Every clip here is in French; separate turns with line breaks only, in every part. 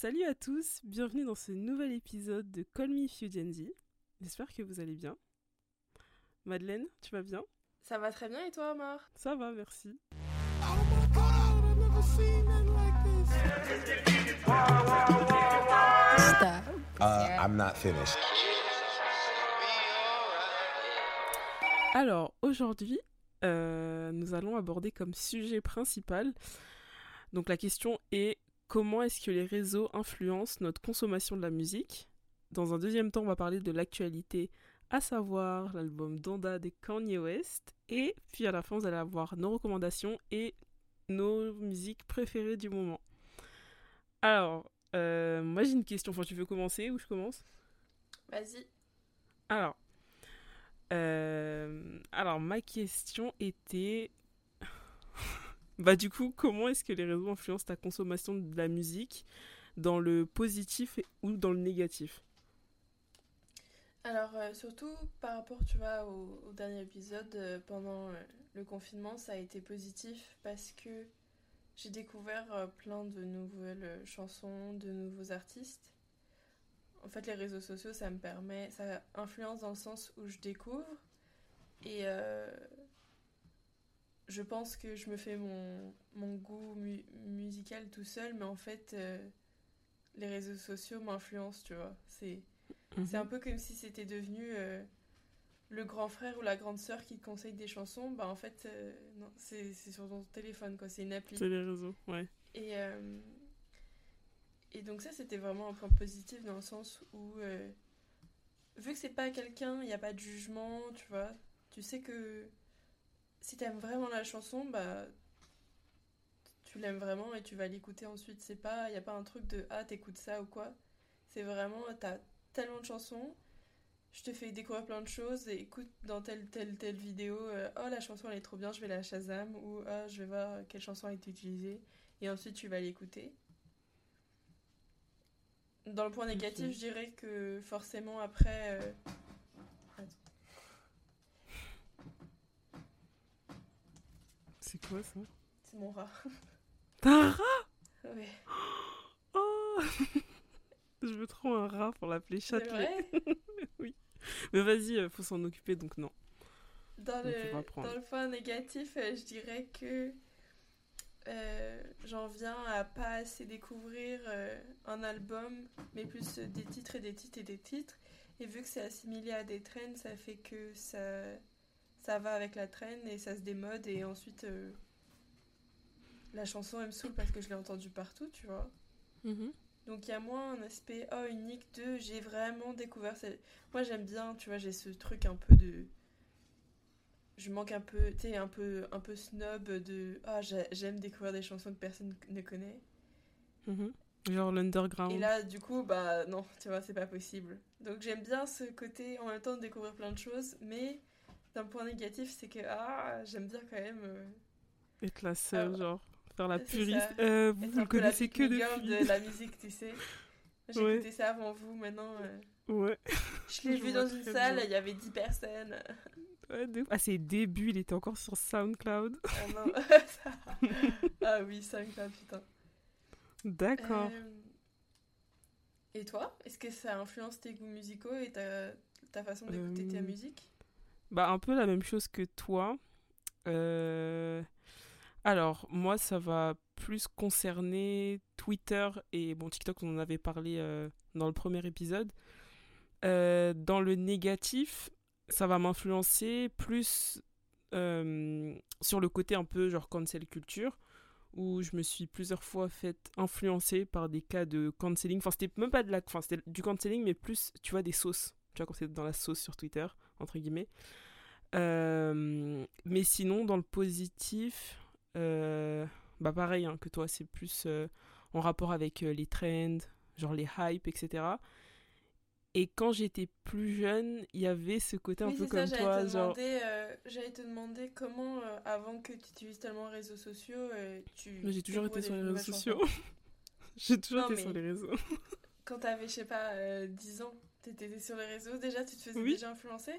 Salut à tous, bienvenue dans ce nouvel épisode de Call Me If You. J'espère que vous allez bien. Madeleine, tu vas bien?
Ça va très bien et toi, Omar?
Ça va, merci.
Stop.
Uh, I'm not finished.
Alors, aujourd'hui, euh, nous allons aborder comme sujet principal. Donc, la question est comment est-ce que les réseaux influencent notre consommation de la musique Dans un deuxième temps, on va parler de l'actualité, à savoir l'album Donda de Kanye West. Et puis à la fin, vous allez avoir nos recommandations et nos musiques préférées du moment. Alors, euh, moi j'ai une question. Enfin, tu veux commencer ou je commence?
Vas-y.
Alors, euh, alors ma question était, bah du coup, comment est-ce que les réseaux influencent ta consommation de la musique dans le positif ou dans le négatif?
Alors, euh, surtout par rapport, tu vois, au, dernier épisode, euh, pendant euh, le confinement, ça a été positif parce que j'ai découvert plein de nouvelles chansons, de nouveaux artistes. En fait, les réseaux sociaux, ça me permet, ça influence dans le sens où je découvre et je pense que je me fais mon, mon goût mu- musical tout seul, mais en fait, euh, les réseaux sociaux m'influencent, tu vois. C'est c'est un peu comme si c'était devenu euh, le grand frère ou la grande sœur qui te conseille des chansons. Bah en fait, euh, non, c'est sur ton téléphone, quoi. C'est une appli.
C'est les réseaux, ouais.
Et, et donc ça, c'était vraiment un point positif dans le sens où, vu que c'est pas quelqu'un, il n'y a pas de jugement, tu vois, tu sais que si t'aimes vraiment la chanson, bah tu l'aimes vraiment et tu vas l'écouter ensuite. C'est pas, il n'y a pas un truc de ah t'écoutes ça ou quoi. C'est vraiment, t'as tellement de chansons, je te fais découvrir plein de choses et écoute dans telle telle telle vidéo, euh, oh la chanson elle est trop bien, je vais la Shazam ou ah je vais voir quelle chanson a été utilisée et ensuite tu vas l'écouter. Dans le point négatif, je dirais que forcément après. euh, attends.
C'est quoi ça
C'est mon rat.
T'as un rat?
Ouais.
Oh Je veux trop un rat pour l'appeler Châtelet.
vrai?
Mais vas-y, euh, faut s'en occuper donc non.
Dans le, dans le point négatif, euh, je dirais que euh, j'en viens à pas assez découvrir euh, un album, mais plus des titres et des titres et des titres. Et vu que c'est assimilé à des trends, ça fait que ça, ça va avec la trend et ça se démode. Et ensuite, euh, la chanson, elle me saoule parce que je l'ai entendue partout, tu vois.
Mhm.
Donc il y a moins un aspect oh unique de j'ai vraiment découvert cette... Moi j'aime bien, tu vois, j'ai ce truc un peu de je manque un peu, tu sais, un peu un peu snob de ah j'ai- j'aime découvrir des chansons que personne ne connaît.
Mhm. Genre l'underground.
Et là du coup bah non, tu vois, c'est pas possible. Donc j'aime bien ce côté en même temps de découvrir plein de choses, mais d'un point négatif, c'est que ah, j'aime bien quand même euh,
Être la seule,
Ah,
genre, faire la
c'est
puriste. Euh, vous,
la
connaissez que depuis.
de la musique, tu sais. J'ai
Ouais.
écouté ça avant vous, maintenant euh,
Ouais.
Je l'ai vu dans une salle, il y avait 10 personnes.
Ouais, de. À ses débuts, il était encore sur SoundCloud.
Ah non. ah oui, 5 putain.
D'accord.
Euh, Et toi Est-ce que ça influence tes goûts musicaux et ta, ta façon d'écouter ta
Euh,
musique?
Bah, un peu la même chose que toi. Euh, Alors, moi, ça va plus concerner Twitter et bon, TikTok, on en avait parlé euh, dans le premier épisode. Euh, dans le négatif, ça va m'influencer plus sur le côté un peu genre cancel culture, où je me suis plusieurs fois fait influencer par des cas de canceling. Enfin, c'était même pas de la... Enfin, du canceling, mais plus, tu vois, des sauces. Tu vois, quand c'est dans la sauce sur Twitter, entre guillemets. Euh, mais sinon, dans le positif, euh, bah pareil hein, que toi, c'est plus euh, en rapport avec les trends, genre les hypes, etc. Et quand j'étais plus jeune, il y avait ce côté un peu comme toi,
j'allais te,
genre.
demander, j'allais te demander comment, avant que tu utilises tellement les réseaux sociaux, tu.
J'ai toujours été sur les réseaux sociaux. j'ai toujours
Non,
été sur les réseaux.
Quand t'avais, je sais pas, euh, 10 ans, t'étais sur les réseaux déjà, tu te faisais
Oui.
déjà influencer?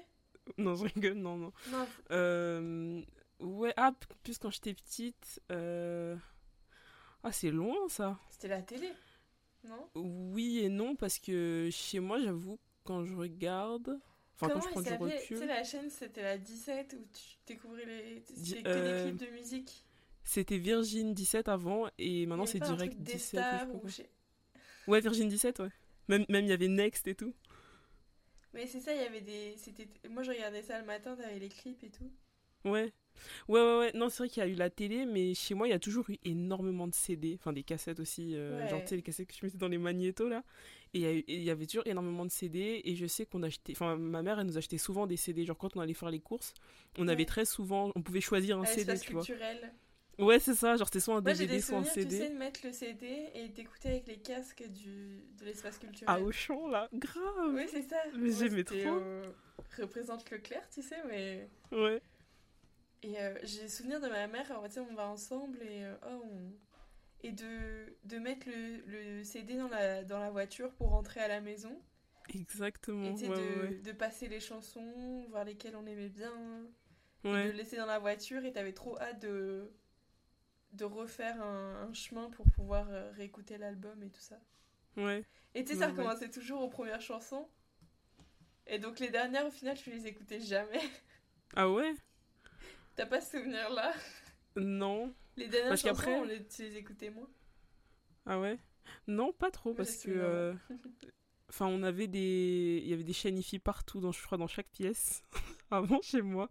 Non, je rigole, non, non.
Non,
Euh, ouais, ah, plus quand j'étais petite. euh, Ah, c'est loin ça.
c'était la télé. Non?
Oui et non, parce que chez moi, j'avoue, quand je regarde. Enfin,
Comment
quand je prends du
s'appelait? Tu sais,
recul.
la chaîne, c'était la 17 où tu découvrais les... C'était que
euh,
des clips de musique?
C'était Virgin 17 avant et maintenant c'est direct
truc des
17. ou Ouais, Virgin 17, ouais. Même même il y avait Next et tout.
Mais c'est ça, il y avait des... c'était Moi, je regardais ça le matin, t'avais les clips et tout.
Ouais. Ouais, ouais, ouais. Non, c'est vrai qu'il y a eu la télé, mais chez moi, il y a toujours eu énormément de CD. Enfin, des cassettes aussi. euh,
Ouais.
Genre, tu sais, les cassettes que je mettais dans les magnétos, là. Et il y avait toujours énormément de CD. Et je sais qu'on achetait. Enfin, ma mère, elle nous achetait souvent des CD. Genre, quand on allait faire les courses, on
Ouais.
avait très souvent. On pouvait choisir un
À
CD, tu vois.
culturel.
Ouais, c'est ça. Genre, c'était soit un
Moi,
DVD,
des
soit un
souvenirs, tu
CD.
sais, de mettre le CD et d'écouter avec les casques du... de l'espace culturel.
Ah, au champ, là. Grave.
Oui, c'est ça.
Mais j'aimais trop.
au- Représente Leclerc, tu sais, mais...
Ouais.
Et euh, j'ai souvenir de ma mère, alors, tu sais, on va ensemble et, euh, oh, on- et de, de mettre le, le CD dans la, dans la voiture pour rentrer à la maison.
Exactement.
Et
Ouais, ouais,
de,
ouais.
de passer les chansons, voir lesquelles on aimait bien. Et de
Ouais.
le laisser dans la voiture et t'avais trop hâte de, de refaire un, un chemin pour pouvoir euh, réécouter l'album et tout ça.
Ouais.
Et tu sais, ça
ouais.
recommençait toujours aux premières chansons. Et donc les dernières, au final, je les écoutais jamais.
Ah ouais?
T'as pas ce souvenir-là?
Non.
Les dernières
Parce
chansons, on les, tu les écoutais moins?
Ah ouais? Non, pas trop, parce que... euh, Enfin, on avait des... Il y avait des chaînes IFI partout, dans, je crois, dans chaque pièce, avant chez moi.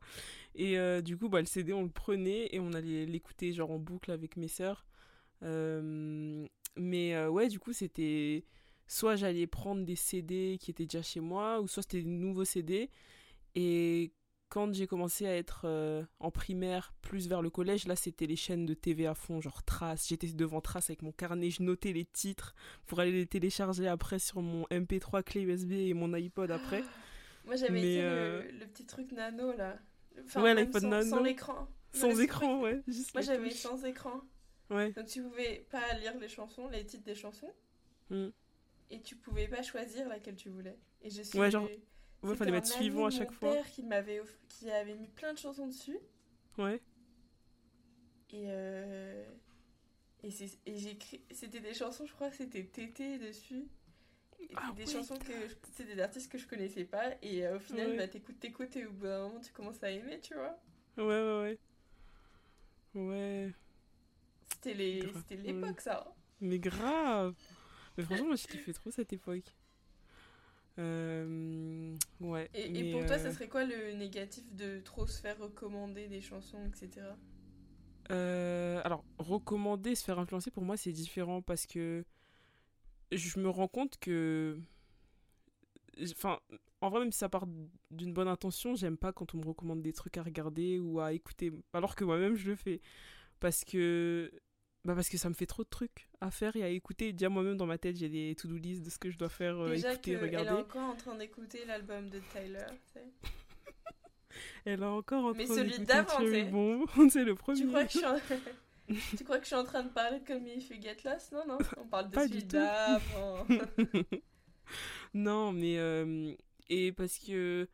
Et euh, du coup, bah, le CD, on le prenait et on allait l'écouter, genre, en boucle avec mes sœurs. Euh, Mais euh, ouais, du coup, c'était... Soit j'allais prendre des CD qui étaient déjà chez moi, ou soit c'était des nouveaux CD. Et quand j'ai commencé à être en primaire, plus vers le collège, là, c'était les chaînes de TV à fond, genre Trace. J'étais devant Trace avec mon carnet, je notais les titres pour aller les télécharger après sur mon MP3 clé USB et mon iPod après.
Moi, j'avais été le, le petit truc nano, là.
Ouais, l'iPod
sans. Sans l'écran.
Sans écran, ouais. Juste
Moi, j'avais sans écran.
Ouais.
Donc, tu pouvais pas lire les chansons, les titres des chansons.
Mm.
Et tu pouvais pas choisir laquelle tu voulais. Et je suis.
Ouais, genre, Ouais, fallait mettre suivant à chaque
mon
fois.
père qui m'avait off- qui avait mis plein de chansons dessus.
Ouais.
Et, euh, et, et j'ai écrit. C'était des chansons, je crois c'était Tété dessus.
Ah
des chansons que. C'est des artistes que je connaissais pas. Et euh, au final,
Ouais.
bah, t'écoutes, t'écoutes, et au bout d'un moment, tu commences à aimer, tu vois.
Ouais, ouais, ouais. Ouais.
C'était les- c'était l'époque, ça. hein.
Mais grave Mais franchement, moi, je kiffais trop cette époque. Euh, ouais.
Et, pour toi,
euh,
ça serait quoi le négatif de trop se faire recommander des chansons, etc.
Euh, alors, recommander, se faire influencer, pour moi, c'est différent parce que je me rends compte que. Enfin, en vrai, même si ça part d'une bonne intention, j'aime pas quand on me recommande des trucs à regarder ou à écouter, alors que moi-même je le fais. Parce que. Bah parce que ça me fait trop de trucs à faire et à écouter. Déjà, moi-même, dans ma tête, j'ai des to-do list de ce que je dois faire, euh,
Déjà
écouter,
qu'elle est
regarder.
encore en train d'écouter l'album de Tyler.
Elle a encore en
Mais
train
celui
d'écouter
d'avant,
Cherry
t'sais.
Bomb. c'est le premier.
Tu crois, que je suis en... tu crois que je suis en train de parler de Call Me If You Get Lost? Non, non, on parle de
Pas
celui d'avant.
Non, mais. euh, et parce que.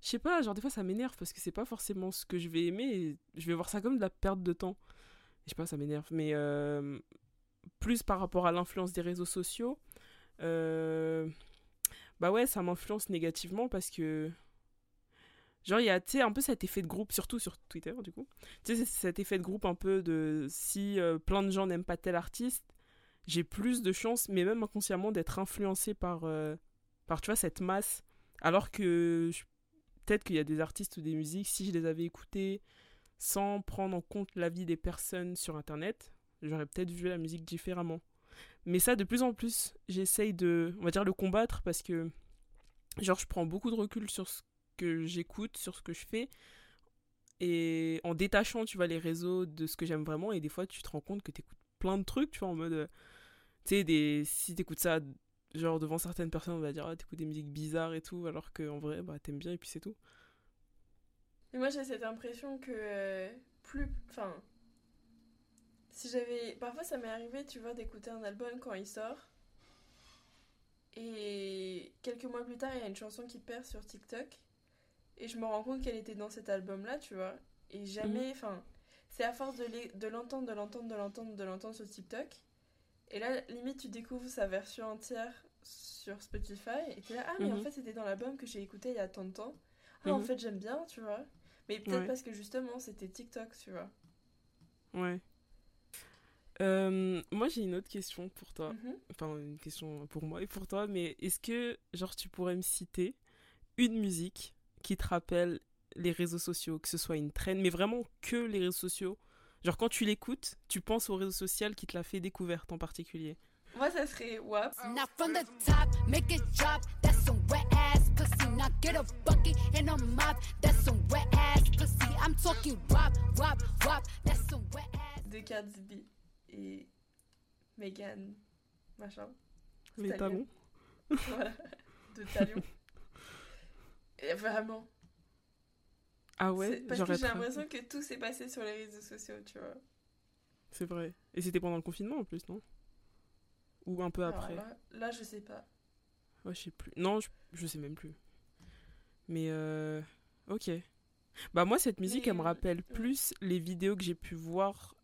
Je sais pas, genre des fois ça m'énerve parce que c'est pas forcément ce que je vais aimer. et je vais voir ça comme de la perte de temps. Je sais pas, ça m'énerve. Mais. euh, plus par rapport à l'influence des réseaux sociaux. euh, bah ouais, ça m'influence négativement parce que. Genre, il y a, un peu cet effet de groupe, surtout sur Twitter, du coup. Tu sais, cet effet de groupe un peu de si euh, plein de gens n'aiment pas tel artiste, j'ai plus de chances, mais même inconsciemment, d'être influencé par, euh, par, tu vois, cette masse. Alors que peut-être qu'il y a des artistes ou des musiques, si je les avais écoutés sans prendre en compte l'avis des personnes sur Internet, j'aurais peut-être vu la musique différemment. Mais ça, de plus en plus, j'essaye de, on va dire, le combattre parce que, genre, je prends beaucoup de recul sur ce que j'écoute, sur ce que je fais, et en détachant, tu vois, les réseaux de ce que j'aime vraiment, et des fois, tu te rends compte que tu écoutes plein de trucs, tu vois, en mode, euh, tu sais, des... si t'écoutes ça, genre, devant certaines personnes, on va dire, ah, t'écoutes des musiques bizarres et tout, alors qu'en vrai, bah, t'aimes bien, et puis c'est tout.
Et moi, j'ai cette impression que euh, plus. Enfin. Si j'avais. Parfois, ça m'est arrivé, tu vois, d'écouter un album quand il sort. Et quelques mois plus tard, il y a une chanson qui perd sur TikTok. Et je me rends compte qu'elle était dans cet album-là, tu vois. Et jamais. Enfin. C'est à force de l'entendre, de l'entendre, de l'entendre, de l'entendre sur TikTok. Et là, limite, tu découvres sa version entière sur Spotify et tu là, ah, mais en
Mhm.
fait, c'était dans l'album que j'ai écouté il y a tant de temps. Ah, en
Mhm.
fait, j'aime bien, tu vois. Mais peut-être
Ouais.
parce que justement, c'était TikTok, tu vois.
Ouais. Euh, moi, j'ai une autre question pour toi.
Mhm.
Enfin, une question pour moi et pour toi, mais est-ce que, genre, tu pourrais me citer une musique qui te rappelle les réseaux sociaux, que ce soit une traîne, mais vraiment que les réseaux sociaux Genre, quand tu l'écoutes, tu penses au réseau social qui te l'a fait découverte en particulier.
Moi, ça serait WAP.
Now from the top, make it drop. That's some wet ass pussy. Now get a bucket and a mop. That's some wet ass pussy. I'm talking wop, wop, wop. That's some wet ass.
de Cardi B et Megan machin.
Les talons
voilà. De Talion. Vraiment.
Ah ouais,
parce que j'ai l'impression que tout s'est passé sur les réseaux sociaux, tu vois.
C'est vrai. Et c'était pendant le confinement en plus, non? Ou un peu
Alors
après?
là, là, je sais pas.
Ouais, je sais plus. Non, je, je sais même plus. Mais euh... ok. Bah moi, cette musique,
Mais,
elle me rappelle
ouais.
plus les vidéos que j'ai pu voir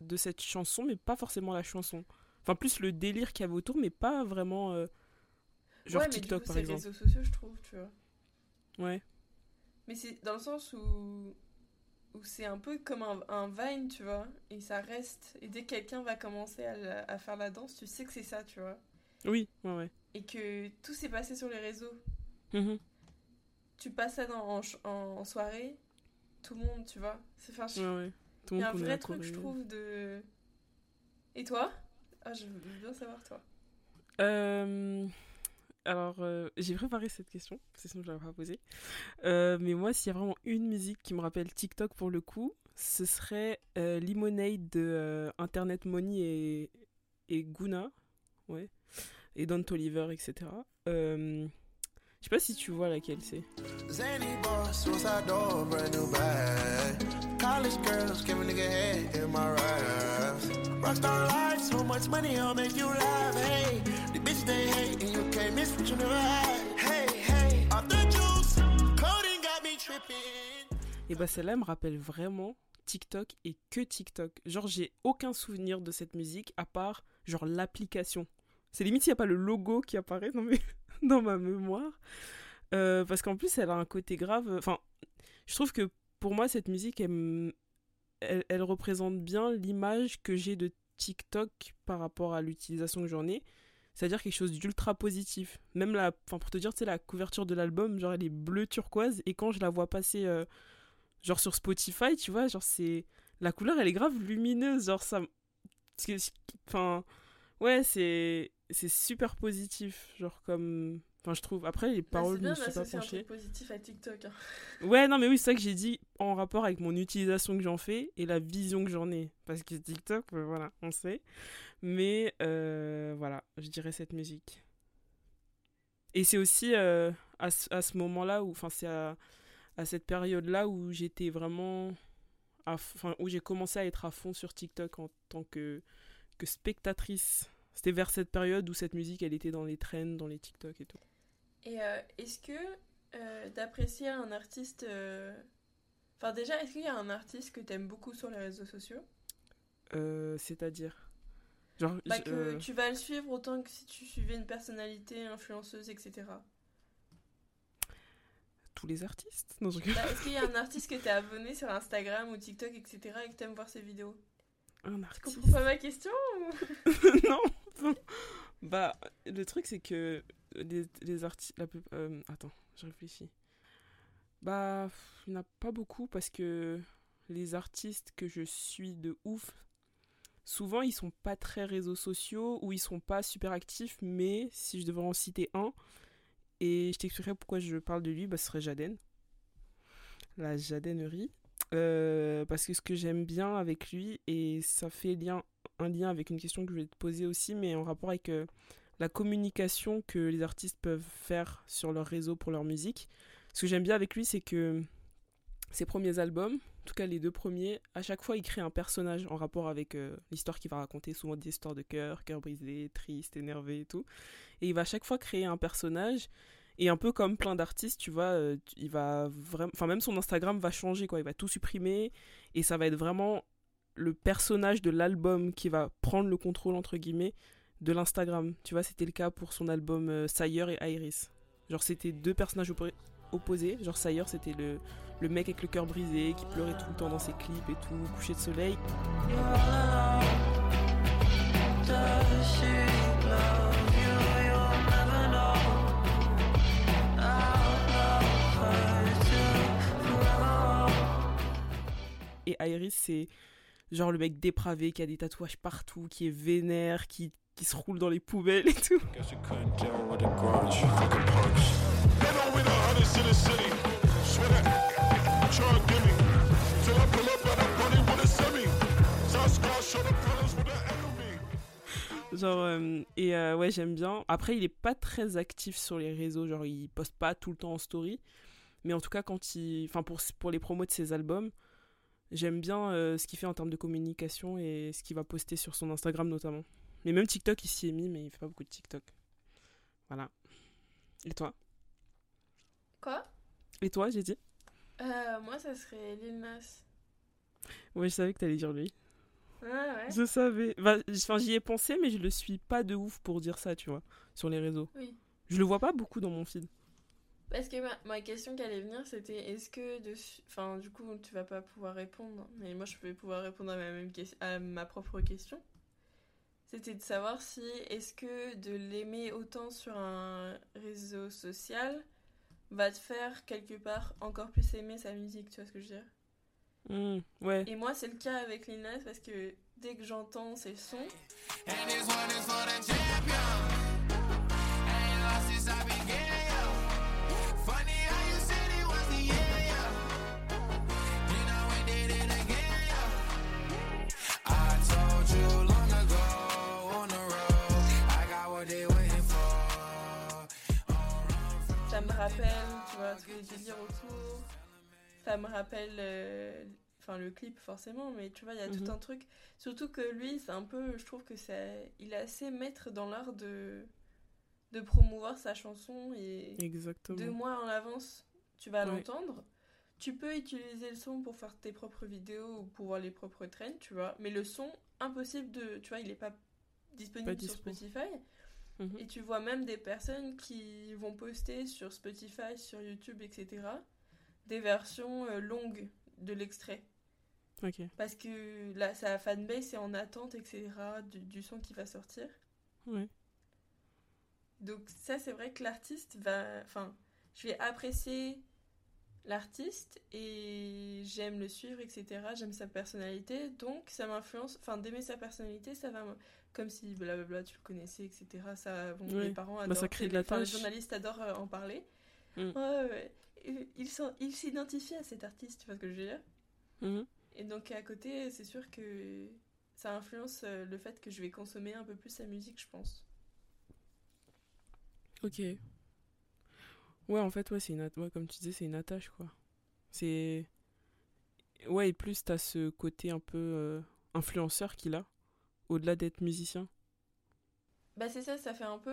de cette chanson, mais pas forcément la chanson. Enfin, plus le délire qu'il y avait autour, mais pas vraiment... euh, Genre
ouais, mais
TikTok,
du coup,
par exemple.
réseaux sociaux, je trouve, tu vois.
Ouais.
Mais c'est dans le sens où, où c'est un peu comme un, un Vine, tu vois. Et ça reste. Et dès que quelqu'un va commencer à, à faire la danse, tu sais que c'est ça, tu vois.
Oui, ouais, ouais.
Et que tout s'est passé sur les réseaux.
Mhm.
Tu passes ça dans, en, en, en soirée, tout le monde, tu vois. C'est enfin,
Ouais, ouais.
Il y a un vrai truc, je trouve, de. Et toi? Ah, je veux bien savoir, toi.
Euh, alors, euh, j'ai préparé cette question, c'est sinon je l'avais pas posée. Mais moi, s'il y a vraiment une musique qui me rappelle TikTok pour le coup, ce serait euh, Lemonade de euh, Internet Money et, et Guna, ouais, et Don Toliver, etc. Euh, je sais pas si tu vois laquelle c'est.
They.
Et bah celle-là elle me rappelle vraiment TikTok et que TikTok. Genre j'ai aucun souvenir de cette musique à part genre l'application. C'est limite s'il n'y a pas le logo qui apparaît dans, mes... dans ma mémoire. Euh, parce qu'en plus elle a un côté grave. Enfin, je trouve que pour moi cette musique elle représente bien l'image que j'ai de TikTok par rapport à l'utilisation que j'en ai. C'est-à-dire quelque chose d'ultra positif. Même la, enfin pour te dire, la couverture de l'album, genre elle est bleue turquoise et quand je la vois passer euh, genre sur Spotify, tu vois, genre c'est la couleur elle est grave lumineuse, genre ça enfin ouais, c'est c'est super positif, genre comme enfin je trouve après les
Bah,
paroles je me suis pas
un
penchée.
truc positif à TikTok. hein.
Ouais, non mais oui, c'est ça que j'ai dit en rapport avec mon utilisation que j'en fais et la vision que j'en ai parce que TikTok euh, voilà, on sait. Mais euh, voilà, je dirais cette musique. Et c'est aussi euh, à, ce- à ce moment-là où enfin c'est à, à cette période-là où j'étais vraiment enfin où j'ai commencé à être à fond sur TikTok en tant que que spectatrice. C'était vers cette période où cette musique elle était dans les trends, dans les TikTok et tout.
Et euh, est-ce que euh, d'apprécier un artiste. euh, Enfin, déjà, est-ce qu'il y a un artiste que t'aimes beaucoup sur les réseaux sociaux?
C'est-à-dire? Genre
Bah, que
euh,
tu vas le suivre autant que si tu suivais une personnalité, influenceuse, etc.
tous les artistes? Non, je
Bah, est-ce qu'il y a un artiste que t'es abonné sur Instagram ou TikTok, etc. et que t'aimes voir ses vidéos?
Un
Tu
artiste
comprends pas ma question ou-
Non Bah, le truc, c'est que les, artistes... Euh, attends, je réfléchis. Bah, il n'y en a pas beaucoup parce que les artistes que je suis de ouf, souvent, ils sont pas très réseaux sociaux ou ils sont pas super actifs, mais si je devais en citer un, et je t'expliquerai pourquoi je parle de lui, bah, ce serait Jaden. La Jadenerie. Euh, parce que ce que j'aime bien avec lui, et ça fait lien, un lien avec une question que je vais te poser aussi, mais en rapport avec euh, la communication que les artistes peuvent faire sur leur réseau pour leur musique. Ce que j'aime bien avec lui, c'est que ses premiers albums, en tout cas les deux premiers, à chaque fois il crée un personnage en rapport avec euh, l'histoire qu'il va raconter, souvent des histoires de cœur, cœur brisé, triste, énervé et tout. Et il va à chaque fois créer un personnage. Et un peu comme plein d'artistes, tu vois, euh, il va vraiment. Enfin, même son Instagram va changer, quoi. Il va tout supprimer. Et ça va être vraiment le personnage de l'album qui va prendre le contrôle, entre guillemets, de l'Instagram. Tu vois, c'était le cas pour son album euh, Sire et Iris. Genre, c'était deux personnages oppo- opposés. Genre, Sire, c'était le, le mec avec le cœur brisé, qui pleurait tout le temps dans ses clips et tout, coucher de soleil. Et Iris, c'est genre le mec dépravé qui a des tatouages partout, qui est vénère, qui, qui se roule dans les poubelles et tout. Genre, euh, et euh, ouais, j'aime bien. Après, il est pas très actif sur les réseaux, genre, il poste pas tout le temps en story. Mais en tout cas, quand il. Enfin, pour, pour les promos de ses albums, j'aime bien euh, ce qu'il fait en termes de communication et ce qu'il va poster sur son Instagram notamment. Mais même TikTok, il s'y est mis, mais il fait pas beaucoup de TikTok. Voilà. Et toi?
Quoi?
Et toi, j'ai dit?
Euh, Moi, ça serait Lil Nas.
Ouais, je savais que t'allais dire lui.
Ah ouais
Je savais. Bah, Enfin, j'y ai pensé, mais je le suis pas de ouf pour dire ça, tu vois, sur les réseaux.
Oui.
Je le vois pas beaucoup dans mon feed.
Parce que ma, ma question qui allait venir, c'était est-ce que. Enfin, du coup, tu vas pas pouvoir répondre, mais moi, je vais pouvoir répondre à ma, même à ma propre question. C'était de savoir si est-ce que de l'aimer autant sur un réseau social va te faire quelque part encore plus aimer sa musique, tu vois ce que je veux dire?
Hmm, ouais.
Et moi, c'est le cas avec Lil Nas parce que dès que j'entends ses sons,
And
rappelle, tu vois, tous les délires autour. Ça me rappelle, euh, enfin le clip forcément, mais tu vois, il y a
Mhm.
tout un truc. Surtout que lui, c'est un peu, je trouve que c'est, il est assez maître dans l'art de de promouvoir sa chanson et
Exactement.
deux mois en avance, tu vas
Ouais.
l'entendre. Tu peux utiliser le son pour faire tes propres vidéos ou pour voir les propres trends, tu vois. Mais le son, impossible de, tu vois, il est pas disponible
Pas
sur. Spotify.
Mhm.
Et tu vois même des personnes qui vont poster sur Spotify, sur YouTube, etc. des versions euh, longues de l'extrait. Parce que là, sa fanbase est en attente, etc. du, du son qui va sortir.
Ouais.
Donc ça, c'est vrai que l'artiste va... Enfin, je vais apprécier l'artiste et j'aime le suivre, etc. J'aime sa personnalité. Donc ça m'influence... Enfin, d'aimer sa personnalité, ça va... me- Comme si blablabla, tu le connaissais, etc. Ça, bon,
Ouais.
mes parents
Bah,
adorent...
ça crée de
les- enfin, les journalistes adorent euh, en parler.
Mm.
Ouais, ouais. Et Ils s'identifient à cet artiste, tu vois ce que je veux dire?
Mhm.
Et donc à côté, c'est sûr que ça influence euh, le fait que je vais consommer un peu plus sa musique, je pense.
Ok. Ouais, en fait, ouais, c'est une ouais, comme tu disais, c'est une attache, quoi. C'est. Ouais, et plus t'as ce côté un peu euh, influenceur qu'il a, au-delà d'être musicien.
Bah c'est ça, ça fait un peu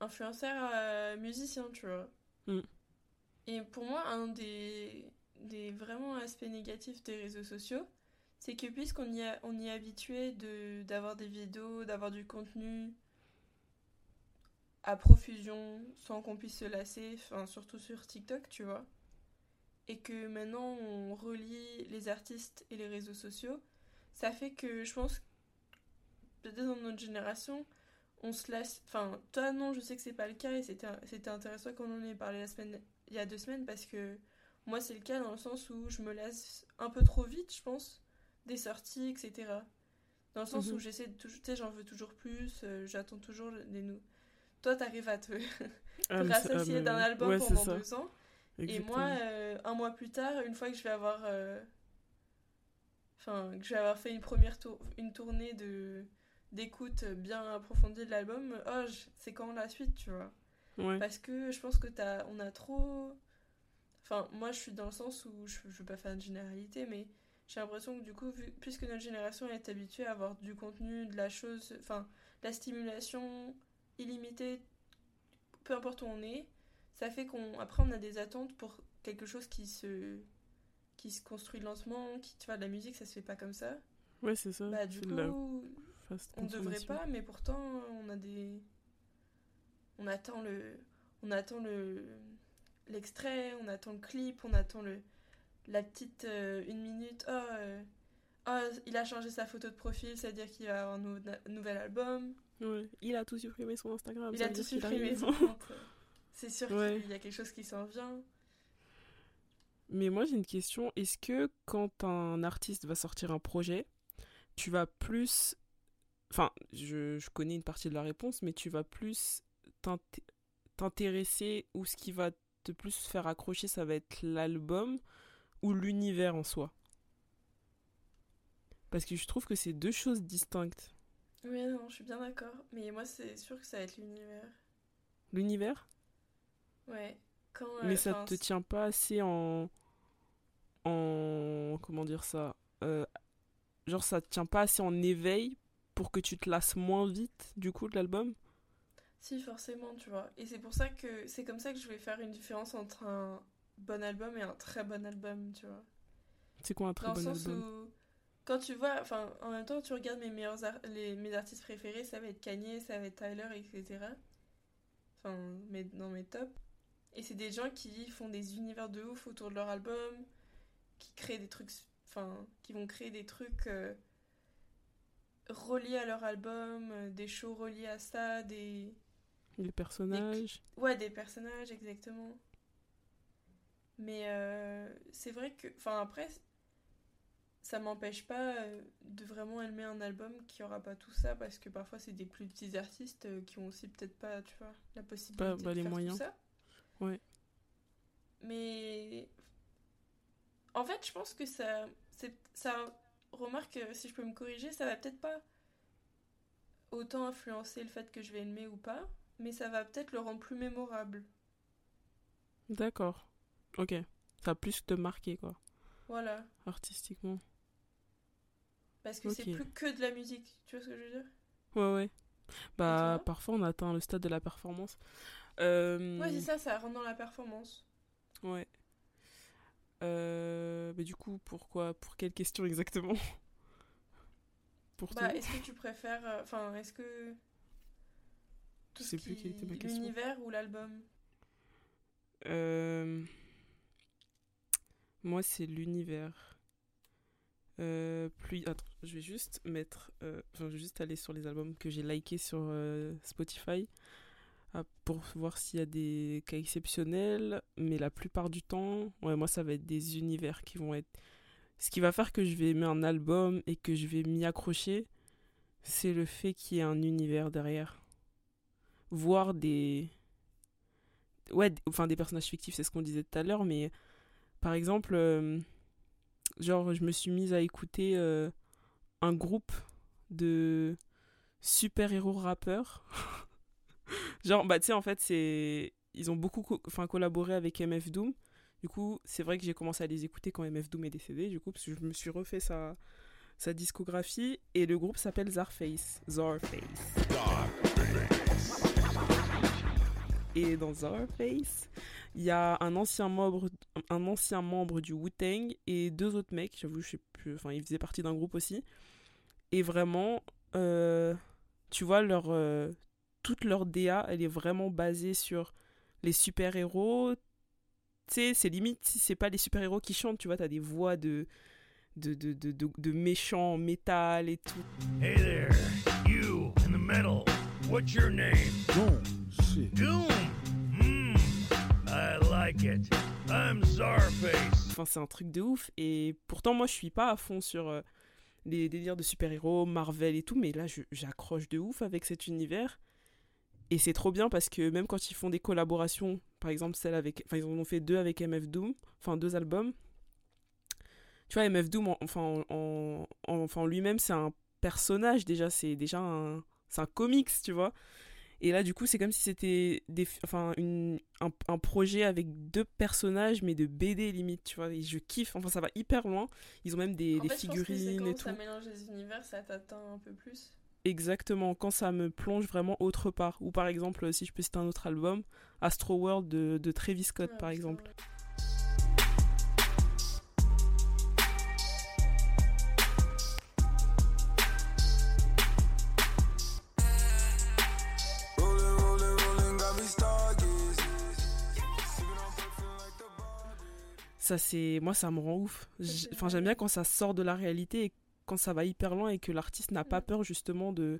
influenceur euh, musicien, tu vois.
Mm.
Et pour moi, un des, des vraiment aspects négatifs des réseaux sociaux, c'est que puisqu'on y, a- on y est habitué de, d'avoir des vidéos, d'avoir du contenu à profusion, sans qu'on puisse se lasser, enfin, surtout sur TikTok, tu vois, et que maintenant on relie les artistes et les réseaux sociaux, ça fait que je pense, peut-être dans notre génération, on se lasse. Enfin, toi, non, je sais que c'est pas le cas et c'était intéressant qu'on en ait parlé la semaine, il y a deux semaines parce que moi, c'est le cas dans le sens où je me lasse un peu trop vite, je pense, des sorties, etc. Dans le sens
Mhm.
où j'essaie de toujours. Tu sais, j'en veux toujours plus, euh, j'attends toujours des. Toi, t'arrives à te,
ah,
rassasier
mais-
d'un album
ouais,
pendant
ça.
deux ans. Et moi, euh, un mois plus tard, une fois que je vais avoir. euh, Enfin, que je vais avoir fait une première tour... une tournée de d'écoute bien approfondie de l'album, oh, je- c'est quand la suite, tu vois.
Ouais.
Parce que je pense que t'as, on a trop. Enfin, moi je suis dans le sens où je, je veux pas faire une généralité, mais j'ai l'impression que du coup, vu- puisque notre génération est habituée à avoir du contenu, de la chose, enfin, de la stimulation illimitée, peu importe où on est, ça fait qu'on. Après, on a des attentes pour quelque chose qui se. qui se construit lentement, qui, tu vois, de la musique, ça se fait pas comme ça.
Ouais, c'est ça.
Bah, du coup,
la
on devrait pas, mais pourtant, on a des. On attend le. On attend le. L'extrait, on attend le clip, on attend le. La petite euh, une minute. Oh, euh, oh, il a changé sa photo de profil, c'est-à-dire qu'il va avoir un nou- nouvel album.
Ouais. Il a tout supprimé son Instagram.
Il a tout supprimé son compte. C'est sûr
Ouais.
qu'il y a quelque chose qui s'en vient.
Mais moi, j'ai une question. Est-ce que quand un artiste va sortir un projet, tu vas plus. Enfin, je, je connais une partie de la réponse, mais tu vas plus t'int- t'intéresser ou ce qui va te plus faire accrocher, ça va être l'album ou l'univers en soi? Parce que je trouve que c'est deux choses distinctes.
Oui, non, je suis bien d'accord. Mais moi, c'est sûr que ça va être l'univers.
L'univers?
Ouais. Quand, euh,
Mais ça
enfin,
te tient pas assez en. En. Comment dire ça Euh, Genre, ça te tient pas assez en éveil pour que tu te lasses moins vite, du coup, de l'album?
Si, forcément, tu vois. Et c'est pour ça que c'est comme ça que je vais faire une différence entre un bon album et un très bon album, tu vois.
C'est quoi un très
Dans
bon album?
où, quand tu vois, enfin, en même temps, tu regardes mes meilleurs ar- les, mes artistes préférés, ça va être Kanye, ça va être Tyler, etc. Enfin, mes, dans mes tops. Et c'est des gens qui font des univers de ouf autour de leur album, qui créent des trucs, enfin, qui vont créer des trucs euh, reliés à leur album, euh, des shows reliés à ça, des,
Les personnages
Ouais, des personnages, exactement. Mais euh, c'est vrai que. Enfin, après, ça m'empêche pas euh, de vraiment aimer un album qui aura pas tout ça, parce que parfois, c'est des plus petits artistes euh, qui ont aussi peut-être pas, tu vois, la possibilité
bah,
de
les
faire
moyens.
tout ça.
Ouais.
Mais. En fait, je pense que ça. c'est- Ça. Remarque, euh, si je peux me corriger, ça va peut-être pas autant influencer le fait que je vais aimer ou pas, mais ça va peut-être le rendre plus mémorable.
D'accord. Ok. Ça a plus te marquer, quoi,
Voilà.
artistiquement.
Parce que c'est plus que de la musique. Tu vois ce que je veux dire?
Ouais, ouais. Bah, parfois, on atteint le stade de la performance. Euh,
Ouais, c'est ça, ça rentre dans la performance.
Ouais. Euh, mais du coup, pourquoi Pour quelle question exactement? Pour
Bah, est-ce que tu préfères. euh, Enfin, est-ce que. Tout
Je
ce
sais plus
qui...
quelle était ma question.
L'univers ou l'album?
Euh, Moi, c'est l'univers. Euh, plus... Je vais juste mettre... euh, je vais juste aller sur les albums que j'ai likés sur euh, Spotify ah, pour voir s'il y a des cas exceptionnels. Mais la plupart du temps, ouais, moi, ça va être des univers qui vont être... Ce qui va faire que je vais aimer un album et que je vais m'y accrocher, c'est le fait qu'il y ait un univers derrière. Voir des ouais, enfin des personnages fictifs, c'est ce qu'on disait tout à l'heure, mais par exemple, genre, je me suis mise à écouter euh, un groupe de super-héros rappeurs. genre, bah, tu sais, en fait, c'est. Ils ont beaucoup co- collaboré avec MF Doom. Du coup, c'est vrai que j'ai commencé à les écouter quand MF Doom est décédé, du coup, parce que je me suis refait sa, sa discographie. Et le groupe s'appelle Zarface. Zarface. Et dans Zarface, il y a un ancien membre, un ancien membre du Wu-Tang et deux autres mecs, j'avoue, je sais plus, enfin, ils faisaient partie d'un groupe aussi. Et vraiment, euh, tu vois, leur, euh, toute leur DA, elle est vraiment basée sur les super-héros. Tu sais, c'est limite, si c'est pas les super-héros qui chantent, tu vois, t'as des voix de, de, de, de, de, de méchants en métal et tout.
Hey there, you in the middle. What's your name?
Doom. Shit.
Enfin, c'est un truc de ouf. Et pourtant, moi, je suis pas à fond sur euh, les délires de super-héros, Marvel et tout. Mais là, j'accroche de ouf avec cet univers. Et c'est trop bien parce que même quand ils font des collaborations, par exemple, celle avec. Enfin, ils en ont fait deux avec MF Doom. Enfin, deux albums. Tu vois, MF Doom, en- enfin, en, en lui-même, c'est un personnage déjà. C'est déjà un. C'est un comics, tu vois. Et là, du coup, c'est comme si c'était des, enfin, une, un, un projet avec deux personnages, mais de BD limite, tu vois. Et je kiffe, enfin, ça va hyper loin. Ils ont même des,
En
des
fait, je pense que c'est
figurines
quand
et tout.
ça mélange les univers, ça t'atteint un peu plus.
Exactement, quand ça me plonge vraiment autre part. Ou par exemple, si je peux citer un autre album, Astro World de, de Travis Scott,
Ouais,
par exemple. Ça, c'est. Moi, ça me rend ouf. Enfin, j'aime bien quand ça sort de la réalité et quand ça va hyper loin et que l'artiste n'a pas
Mm.
peur, justement, de.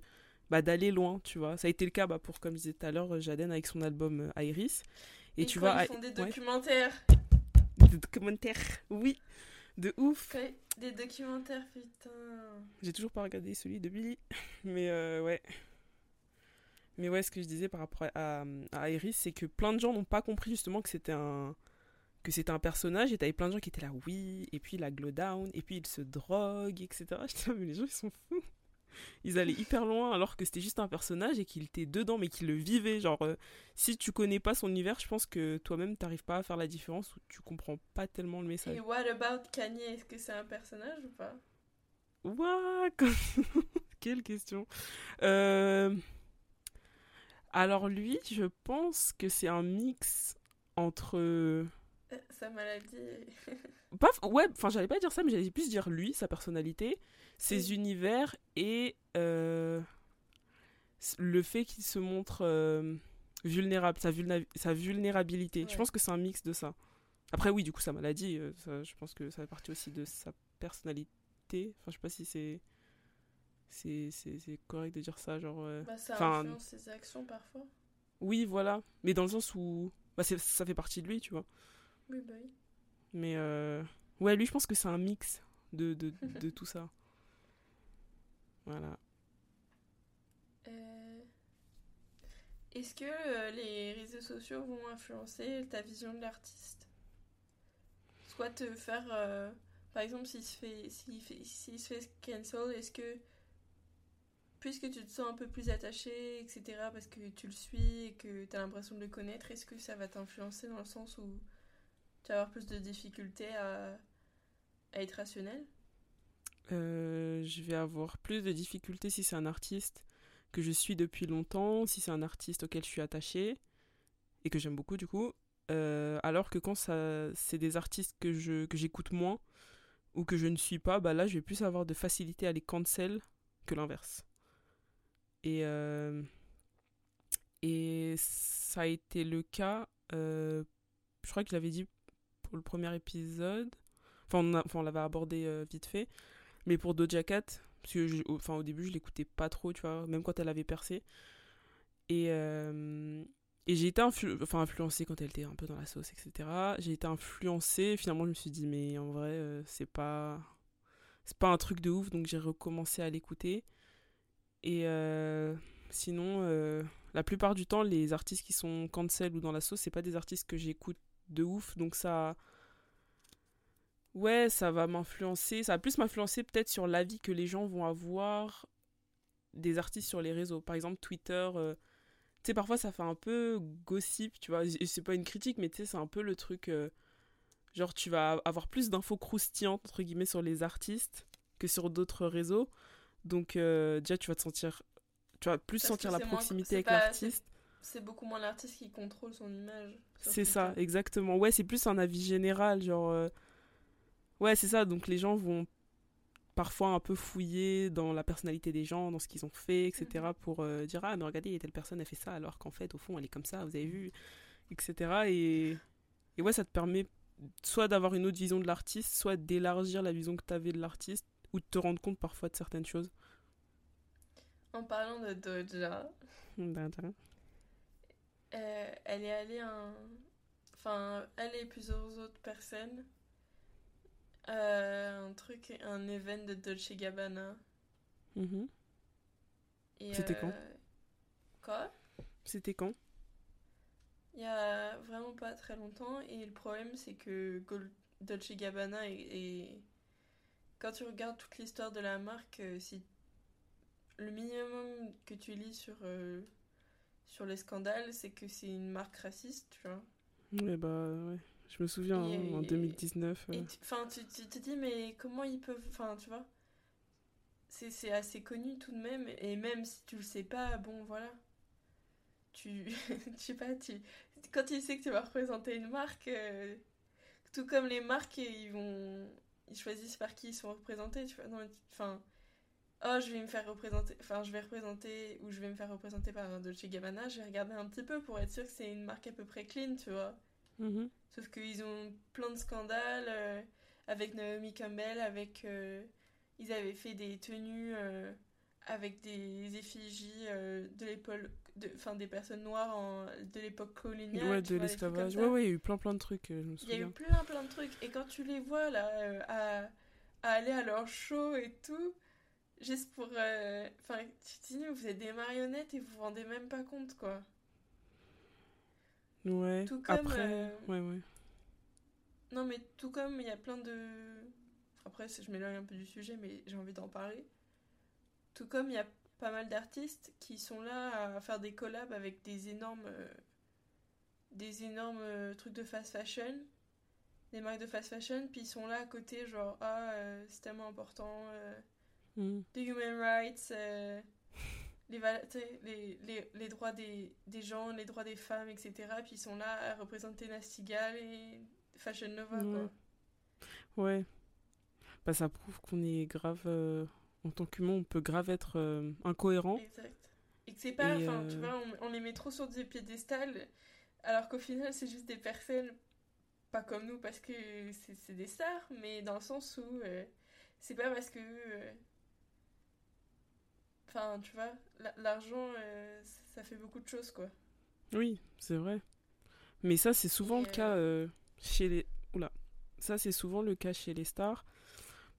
Bah, d'aller loin, tu vois. Ça a été le cas, bah, pour, comme je disais tout à l'heure, Jaden avec son album euh, Iris. Et, tu
quand
vois.
ils font des
ouais,
documentaires.
des documentaires. Oui, de ouf.
Des documentaires, putain.
J'ai toujours pas regardé celui de Billy. Mais euh, ouais. Mais ouais, ce que je disais par rapport à, à Iris, c'est que plein de gens n'ont pas compris justement que c'était un que c'était un personnage et t'avais plein de gens qui étaient là oui et puis la glow down et puis il se drogue etc là mais les gens ils sont fous. Ils allaient hyper loin alors que c'était juste un personnage et qu'il était dedans mais qu'il le vivait. Genre euh, si tu connais pas son univers je pense que toi-même t'arrives pas à faire la différence ou tu comprends pas tellement le message.
Et what about Kanye? Est-ce que c'est un personnage ou pas?
Quelle question. Euh, Alors lui, je pense que c'est un mix entre...
Sa maladie.
Ouais, enfin j'allais pas dire ça, mais j'allais plus dire lui, sa personnalité, ses
Oui.
univers et euh, le fait qu'il se montre euh, vulnérable, sa, vulna- sa vulnérabilité. Je pense que c'est un mix de ça. Après oui, du coup sa maladie, euh, ça, je pense que ça fait partie aussi de sa personnalité. Enfin je sais pas si c'est... C'est correct de dire ça, genre... euh,
Bah, ça influence ses actions parfois.
Oui, voilà. Mais dans le sens où... Bah, ça fait partie de lui, tu vois.
Oui, bah oui.
Mais euh, ouais, lui, je pense que c'est un mix de, de, de tout ça. Voilà.
Euh, Est-ce que euh, les réseaux sociaux vont influencer ta vision de l'artiste? Soit te faire, euh, par exemple, s'il se fait, s'il fait, s'il se fait cancel, est-ce que puisque tu te sens un peu plus attaché, etc., parce que tu le suis et que tu as l'impression de le connaître, est-ce que ça va t'influencer dans le sens où tu vas avoir plus de difficultés à, à être rationnel?
Euh, je vais avoir plus de difficultés si c'est un artiste que je suis depuis longtemps, si c'est un artiste auquel je suis attachée et que j'aime beaucoup du coup. Euh, alors que quand c'est des artistes que je que j'écoute moins ou que je ne suis pas, bah là je vais plus avoir de facilité à les cancel que l'inverse. Et euh, et ça a été le cas. je crois que je dit le premier épisode. Enfin, on, l'avait abordé euh, vite fait. Mais pour Doja Cat, parce que au, enfin, au début, je l'écoutais pas trop, tu vois, même quand elle avait percé. Et, euh, et j'ai été influ- enfin, influencée quand elle était un peu dans la sauce, etc. J'ai été influencée. Finalement, je me suis dit, mais en vrai, euh, c'est pas. C'est pas un truc de ouf, donc j'ai recommencé à l'écouter. Et sinon, la plupart du temps, les artistes qui sont cancel ou dans la sauce, c'est pas des artistes que j'écoute de ouf, donc ça. Ouais, ça va m'influencer. Ça va plus m'influencer peut-être sur l'avis que les gens vont avoir des artistes sur les réseaux. Par exemple, Twitter. euh, Tu sais, parfois ça fait un peu gossip, tu vois. C'est pas une critique, mais tu sais, c'est un peu le truc. euh, Genre, tu vas avoir plus d'infos croustillantes, entre guillemets, sur les artistes que sur d'autres réseaux. Donc, euh, déjà, tu vas te sentir. Tu vas plus
Parce
sentir la
moins-
proximité avec l'artiste.
C'est beaucoup moins l'artiste qui contrôle son image.
C'est ça, exactement. Ouais, c'est plus un avis général, genre... euh, Ouais, c'est ça, donc les gens vont parfois un peu fouiller dans la personnalité des gens, dans ce qu'ils ont fait, etc., pour euh, dire « Ah, mais regardez, telle personne a fait ça, alors qu'en fait, au fond, elle est comme ça, vous avez vu ?» etc. Et... Et ouais, ça te permet soit d'avoir une autre vision de l'artiste, soit d'élargir la vision que tu avais de l'artiste, ou de te rendre compte parfois de certaines choses.
En parlant de Doja, euh, elle est allée un... Enfin, elle et plusieurs autres personnes euh, un truc, un event de Dolce Gabbana.
Mhm. C'était quand
euh, Quoi?
C'était quand?
Il y a vraiment pas très longtemps. Et le problème, c'est que Gol- Dolce Gabbana est, est- Quand tu regardes toute l'histoire de la marque, euh, si le minimum que tu lis sur, sur les scandales, c'est que c'est une marque raciste, tu vois.
Ouais, bah ouais. Je me souviens,
Et-
hein, en 2019. euh,
Et tu- enfin, tu, tu te dis, mais comment ils peuvent. Enfin, tu vois. C'est c'est assez connu tout de même. Et même si tu le sais pas, bon, voilà. Tu. Je sais pas, tu. Quand tu sais que tu vas représenter une marque. euh, tout comme les marques, ils vont. Ils choisissent par qui ils sont représentés, tu vois. Mais tu- enfin. Oh, je vais me faire représenter. Enfin, je vais représenter. Ou je vais me faire représenter par un Dolce Gabbana. Je vais regarder un petit peu pour être sûr que c'est une marque à peu près clean, tu vois.
Mhm.
Sauf qu'ils ont plein de scandales euh, avec Naomi Campbell, avec euh, ils avaient fait des tenues euh, avec des effigies de l'époque, de, enfin des personnes noires en- de l'époque coloniale.
Ouais, de l'esclavage. Ouais, ouais, il y a eu plein plein de trucs, je me
Il y a eu plein plein de trucs. Et quand tu les vois là, à, à aller à leur show et tout, juste pour. euh, Enfin, tu te dis, vous êtes des marionnettes et vous vous rendez même pas compte quoi.
Ouais.
Tout comme,
Après,
euh,
ouais, ouais.
Non, mais tout comme il y a plein de. Après, je m'éloigne un peu du sujet, mais j'ai envie d'en parler. Tout comme il y a pas mal d'artistes qui sont là à faire des collabs avec des énormes. euh, des énormes euh, trucs de fast fashion. Des marques de fast fashion, puis ils sont là à côté, genre, ah, euh, c'est tellement important. euh,
Mhm.
les human rights, euh, les, droits des, des gens, les droits des femmes, etc. Puis ils sont là à représenter Nastigal et Fashion Nova,
Ouais.
quoi.
Ouais. Bah, ça prouve qu'on est grave. euh, En tant qu'humain, on peut grave être euh, incohérent.
Exact. Et que c'est pas, enfin, tu vois, on, on les met trop sur des piédestals, alors qu'au final, c'est juste des personnes, pas comme nous, parce que c'est c'est des stars, mais dans le sens où euh, c'est pas parce que. euh, Enfin, tu vois, la- l'argent, euh, ça fait beaucoup de choses, quoi.
Oui, c'est vrai. Mais ça, c'est souvent
Et,
le cas euh, chez les. Oula. Ça, c'est souvent le cas chez les stars.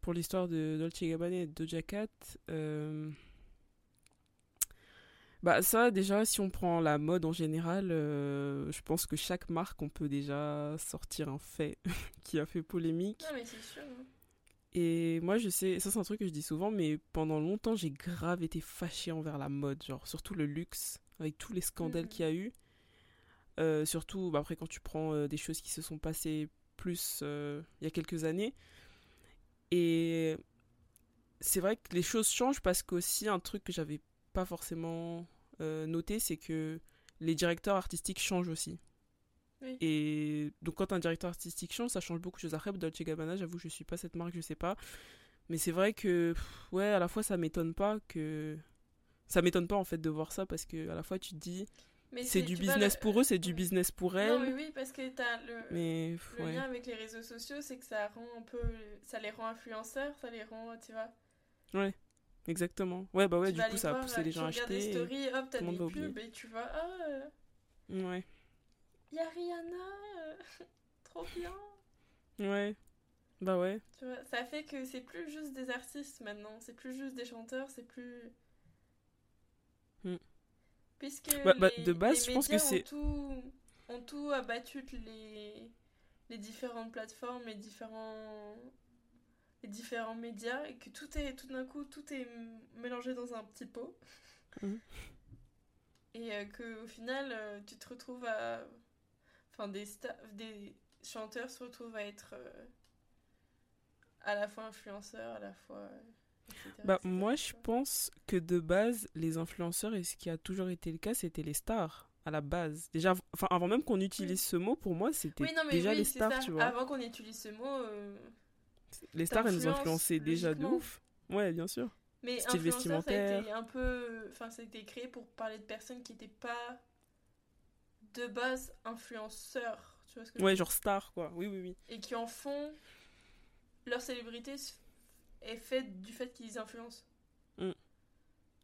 Pour l'histoire de Dolce Gabbana et de Doja Cat. euh, Bah, ça, déjà, si on prend la mode en général, euh, je pense que chaque marque, on peut déjà sortir un fait qui a fait polémique.
Non, mais c'est sûr. hein.
Et moi, je sais, ça c'est un truc que je dis souvent, mais pendant longtemps, j'ai grave été fâchée envers la mode, genre surtout le luxe, avec tous les scandales qu'il y a eu. Euh, surtout, bah, après, quand tu prends euh, des choses qui se sont passées plus euh, il y a quelques années. Et c'est vrai que les choses changent parce qu'aussi, un truc que j'avais pas forcément noté, c'est que les directeurs artistiques changent aussi.
Oui.
Et donc quand un directeur artistique change, ça change beaucoup de choses. Après, Dolce Gabbana, j'avoue, je suis pas cette marque, je sais pas. Mais c'est vrai que, pff, ouais, à la fois, ça m'étonne pas que... Ça m'étonne pas, en fait, de voir ça, parce que à la fois, tu te dis, c'est du
vois,
business
le-
pour eux, c'est du business pour
Non,
elles.
mais oui, parce que t'as le,
Mais, pff,
le
ouais.
lien avec les réseaux sociaux, c'est que ça rend un peu. Ça les rend influenceurs, ça les rend, tu vois.
Ouais, exactement. Ouais, bah ouais,
tu
du coup, ça a poussé les gens à acheter.
des
et-
stories, hop, t'as des pubs et tu vois, ah,
Ouais,
y a Rihanna, euh, trop bien.
ouais. Bah ouais.
Tu vois, ça fait que c'est plus juste des artistes maintenant, c'est plus juste des chanteurs, c'est plus.
Hmm.
Puisque
Bah- bah,
les,
de base,
les
je pense que c'est-
tout, ont tout abattu les, les différentes plateformes, les différents, les différents médias, et que tout est tout d'un coup, tout est mélangé dans un petit pot.
Mhm.
Et euh, que au final, euh, tu te retrouves à. Enfin, des, sta- des chanteurs se retrouvent à être euh, à la fois influenceurs, à la fois. euh, etc.,
Bah,
etc.,
moi, je pense que de base, les influenceurs, et ce qui a toujours été le cas, c'était les stars, à la base. Déjà, enfin, avant même qu'on utilise ce mot, pour moi, c'était
Oui,
déjà
oui,
les stars,
ça.
tu vois.
Avant qu'on utilise ce mot. euh,
les stars, elles nous influençaient déjà de ouf. Ouais, bien sûr.
Mais
Style
influenceur, ça a
vestimentaire.
été un peu. Enfin, été créé pour parler de personnes qui n'étaient pas de base influenceurs. Tu vois ce que je veux
Ouais,
dire
genre star, quoi. Oui, oui, oui.
Et qui en font. Leur célébrité est faite du fait qu'ils influencent.
Mm.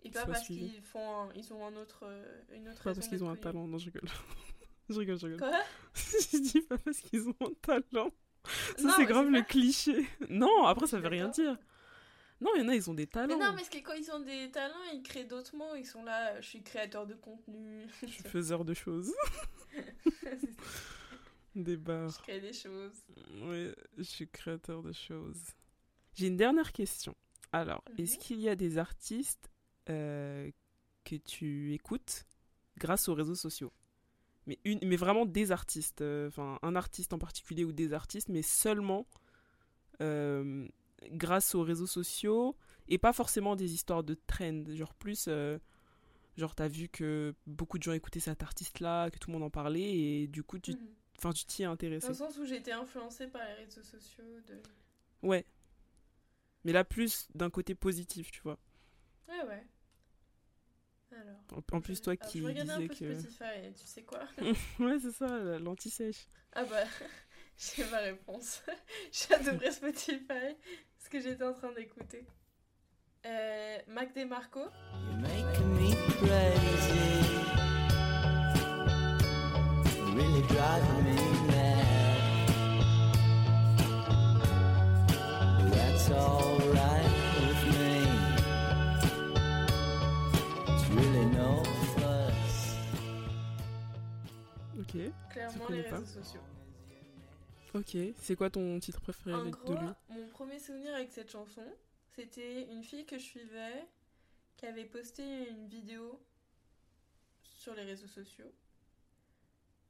Et pas parce qu'ils font un- ils ont un autre, euh, une autre
Pas parce qu'ils ont un talent. Non, je rigole. je rigole, je rigole.
Quoi?
Je dis pas parce qu'ils ont un talent. Ça, c'est grave le cliché. Non, après, ça
Je
veut rien dire. Non, il y en a, ils ont des
Mais
talents.
non, mais c'est que quand ils ont des talents, ils créent d'autres mots. Ils sont là, je suis créateur de contenu.
Je suis faiseur de choses. Des bars.
je crée des choses.
Oui, je suis créateur de choses. J'ai une dernière question. Alors,
Mhm.
est-ce qu'il y a des artistes euh, que tu écoutes grâce aux réseaux sociaux? Mais, une, mais vraiment des artistes, euh, enfin un artiste en particulier ou des artistes, mais seulement euh, grâce aux réseaux sociaux et pas forcément des histoires de trend, genre plus, euh, genre t'as vu que beaucoup de gens écoutaient cet artiste-là, que tout le monde en parlait et du coup tu
Mhm.
t'y es intéressé.
Dans le sens où j'ai été influencée par les réseaux sociaux. De...
Ouais. Mais là, plus d'un côté positif, tu vois.
Ouais, ouais. Alors.
En, plus, toi
Alors,
qui
regardais un
disais
peu
que.
Spotify, tu sais quoi?
Ouais, c'est ça, la- l'anti-sèche.
Ah bah, j'ai ma réponse. j'ai ouvrir Spotify, ce que j'étais en train d'écouter. Euh, Mac DeMarco,
really driving me mad. That's alright.
Ok.
clairement les
pas.
réseaux sociaux.
Ok. C'est quoi ton titre préféré
En
de
gros,
lui?
mon premier souvenir avec cette chanson, c'était une fille que je suivais qui avait posté une vidéo sur les réseaux sociaux.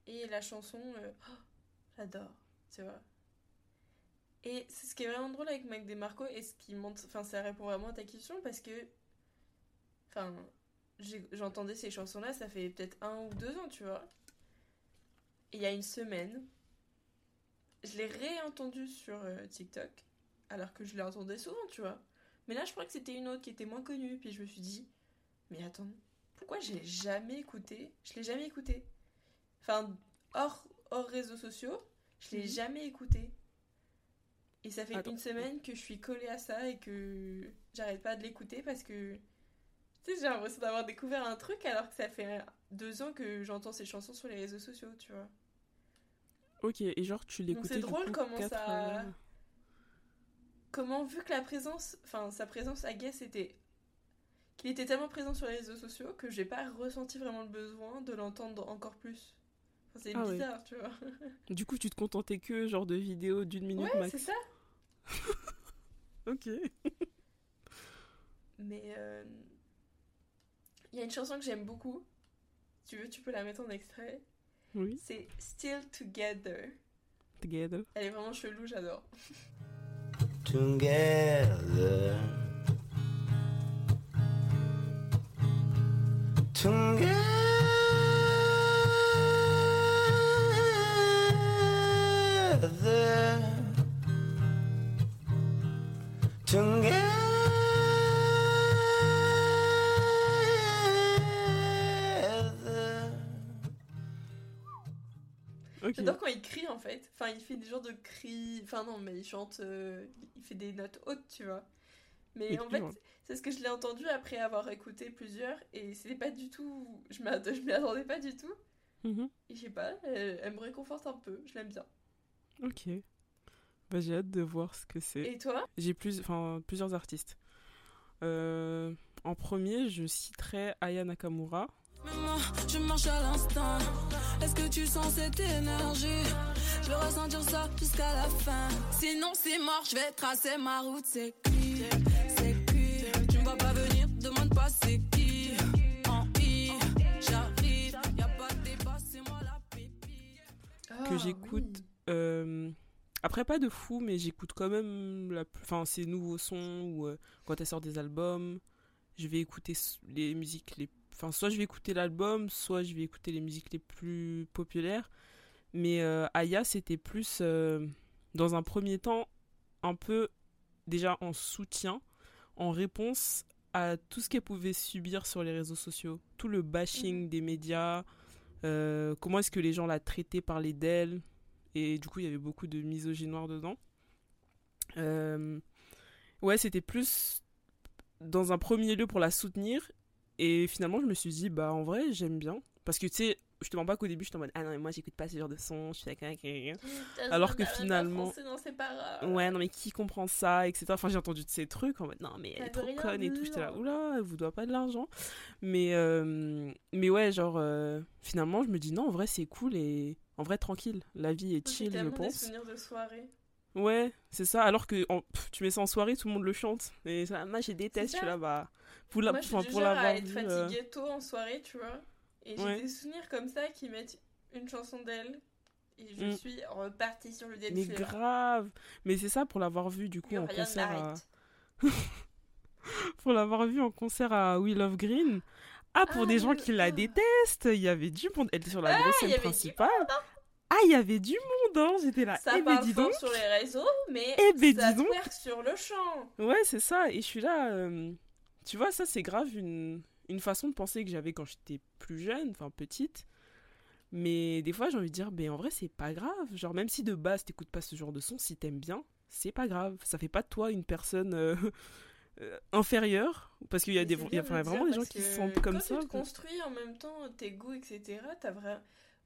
Et la chanson, euh, oh, j'adore, tu vois. Et c'est ce qui est vraiment drôle avec Mac DeMarco et ce qui montre, enfin ça répond vraiment à ta question parce que, enfin, j'entendais ces chansons-là, ça fait peut-être un ou deux ans, tu vois. Et il y a une semaine, je l'ai réentendu sur euh, TikTok, alors que je l'entendais souvent, tu vois. Mais là, je crois que c'était une autre qui était moins connue, puis je me suis dit, mais attends, pourquoi je l'ai jamais écouté Je l'ai jamais écouté. Enfin, hors, hors réseaux sociaux, je l'ai
Mhm.
jamais écouté. Et ça fait
Attends.
une semaine que je suis collée à ça et que j'arrête pas de l'écouter parce que, tu sais, j'ai l'impression d'avoir découvert un truc alors que ça fait deux ans que j'entends ces chansons sur les réseaux sociaux, tu vois.
Ok, et genre tu l'écoutais
c'est drôle comment
quatre,
ça-
euh,
comment vu que la présence enfin sa présence à Guess était qu'il était tellement présent sur les réseaux sociaux que j'ai pas ressenti vraiment le besoin de l'entendre encore plus Enfin, c'est
Ah ouais.
bizarre tu vois
Du coup, tu te contentais que genre de vidéos d'une minute
ouais
max.
c'est ça
Ok.
mais euh, il y a une chanson que j'aime beaucoup si tu veux tu peux la mettre en extrait
Oui.
c'est Still Together
Together.
elle est vraiment chelou j'adore
Together. Together. Together.
J'adore quand il crie en fait. Enfin, il fait des genres de cris. Enfin, non, mais il chante. euh, Il fait des notes hautes, tu vois. Mais en fait, c'est ce que je l'ai entendu après avoir écouté plusieurs. Et c'était pas du tout. Je m'y attendais pas du tout.
Mhm.
Et je sais pas, elle, elle me réconforte un peu. Je l'aime bien.
Ok. Bah, j'ai hâte de voir ce que c'est.
Et toi?
J'ai plus, enfin, plusieurs artistes. Euh, en premier, je citerai Aya Nakamura.
Mais moi, je marche à l'instant. Est-ce que tu sens cette énergie? Je vais ressentir ça jusqu'à la fin. Sinon, c'est mort, je vais tracer ma route. C'est qui C'est qui Tu ne vas pas venir, demande pas c'est qui. En I, j'arrive. Y a pas de débat, c'est moi la pépite.
Que j'écoute. Euh, après, pas de fou, mais j'écoute quand même la... plus- enfin, ces nouveaux sons ou euh, quand elle sort des albums. Je vais écouter les musiques les. Enfin, soit je vais écouter l'album, soit je vais écouter les musiques les plus populaires. Mais euh, Aya, c'était plus, euh, dans un premier temps, un peu déjà en soutien, en réponse à tout ce qu'elle pouvait subir sur les réseaux sociaux. Tout le bashing des médias, euh, comment est-ce que les gens la traitaient, parlaient d'elle. Et du coup, il y avait beaucoup de misogynoire dedans. Ouais, c'était plus dans un premier lieu pour la soutenir. Et finalement, je me suis dit, bah en vrai, j'aime bien. Parce que tu sais, je te mens pas qu'au début, je en mode, ah non, mais moi, j'écoute pas ce genre de son, je suis d'accord avec. Alors que finalement-
Non, pas.
Ouais, non, mais qui comprend ça, etc. Enfin, j'ai entendu de ces trucs en mode, non, mais elle est trop conne et tout. J'étais là, oula, elle vous doit pas de l'argent. Mais, euh, mais ouais, genre, euh, finalement, je me dis, non, en vrai, c'est cool et en vrai, tranquille. La vie est chill, je
tellement des
pense.
souvenirs de soirée.
Ouais, c'est ça. Alors que en- pff, tu mets ça en soirée, tout le monde le chante. Et ça, moi, je déteste. Je là, bah. Pour, la,
Moi, je suis
pour
à
l'avoir
être
vu. euh,
fatiguée tôt en soirée, tu vois. Et j'ai
Ouais.
des souvenirs comme ça qui mettent une chanson d'elle. Et je
Mm.
suis repartie sur le dance
mais grave. Mais c'est ça pour l'avoir vu du coup en concert. À... pour l'avoir vu en concert à We Love Green. Ah, pour
Ah,
des gens
le-
qui la
ah.
détestent, il y avait du monde. Elle était sur la
Ah,
grosse scène principale. Ah, il y avait du monde, hein. J'étais là.
Ça
eh ben dis donc.
sur les réseaux, mais
Eh ben,
ça
dis donc.
sur le champ.
Ouais, c'est ça. Et je suis là. euh, Tu vois, ça, c'est grave une, une façon de penser que j'avais quand j'étais plus jeune, enfin petite. Mais des fois, j'ai envie de dire, ben en vrai, c'est pas grave. Genre, même si de base, t'écoutes pas ce genre de son, si t'aimes bien, c'est pas grave. Ça fait pas de toi une personne euh, euh, inférieure. Parce qu'il y a,
Mais
des, y a vraiment des gens qui se sentent comme
quand
ça.
tu te construis en même temps tes goûts, etc., t'as vraiment.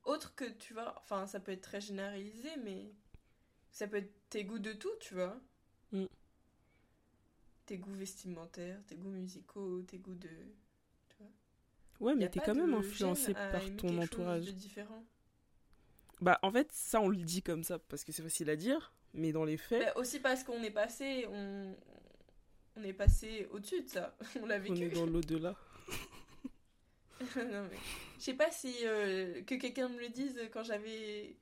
Autre que tu vois, enfin, ça peut être très généralisé, mais ça peut être tes goûts de tout, tu vois.
Mm.
Tes goûts vestimentaires, tes goûts musicaux, tes goûts de.
Ouais,
Y
mais
a
t'es quand même influencé par ton entourage.
de différent.
Bah, en fait, ça, on le dit comme ça parce que c'est facile à dire. Mais dans les faits,
Bah, aussi parce qu'on est passé, on, on est passé au-dessus de ça. On l'a
on
vécu.
est dans l'au-delà.
non, mais je sais pas si euh, que quelqu'un me le dise quand j'avais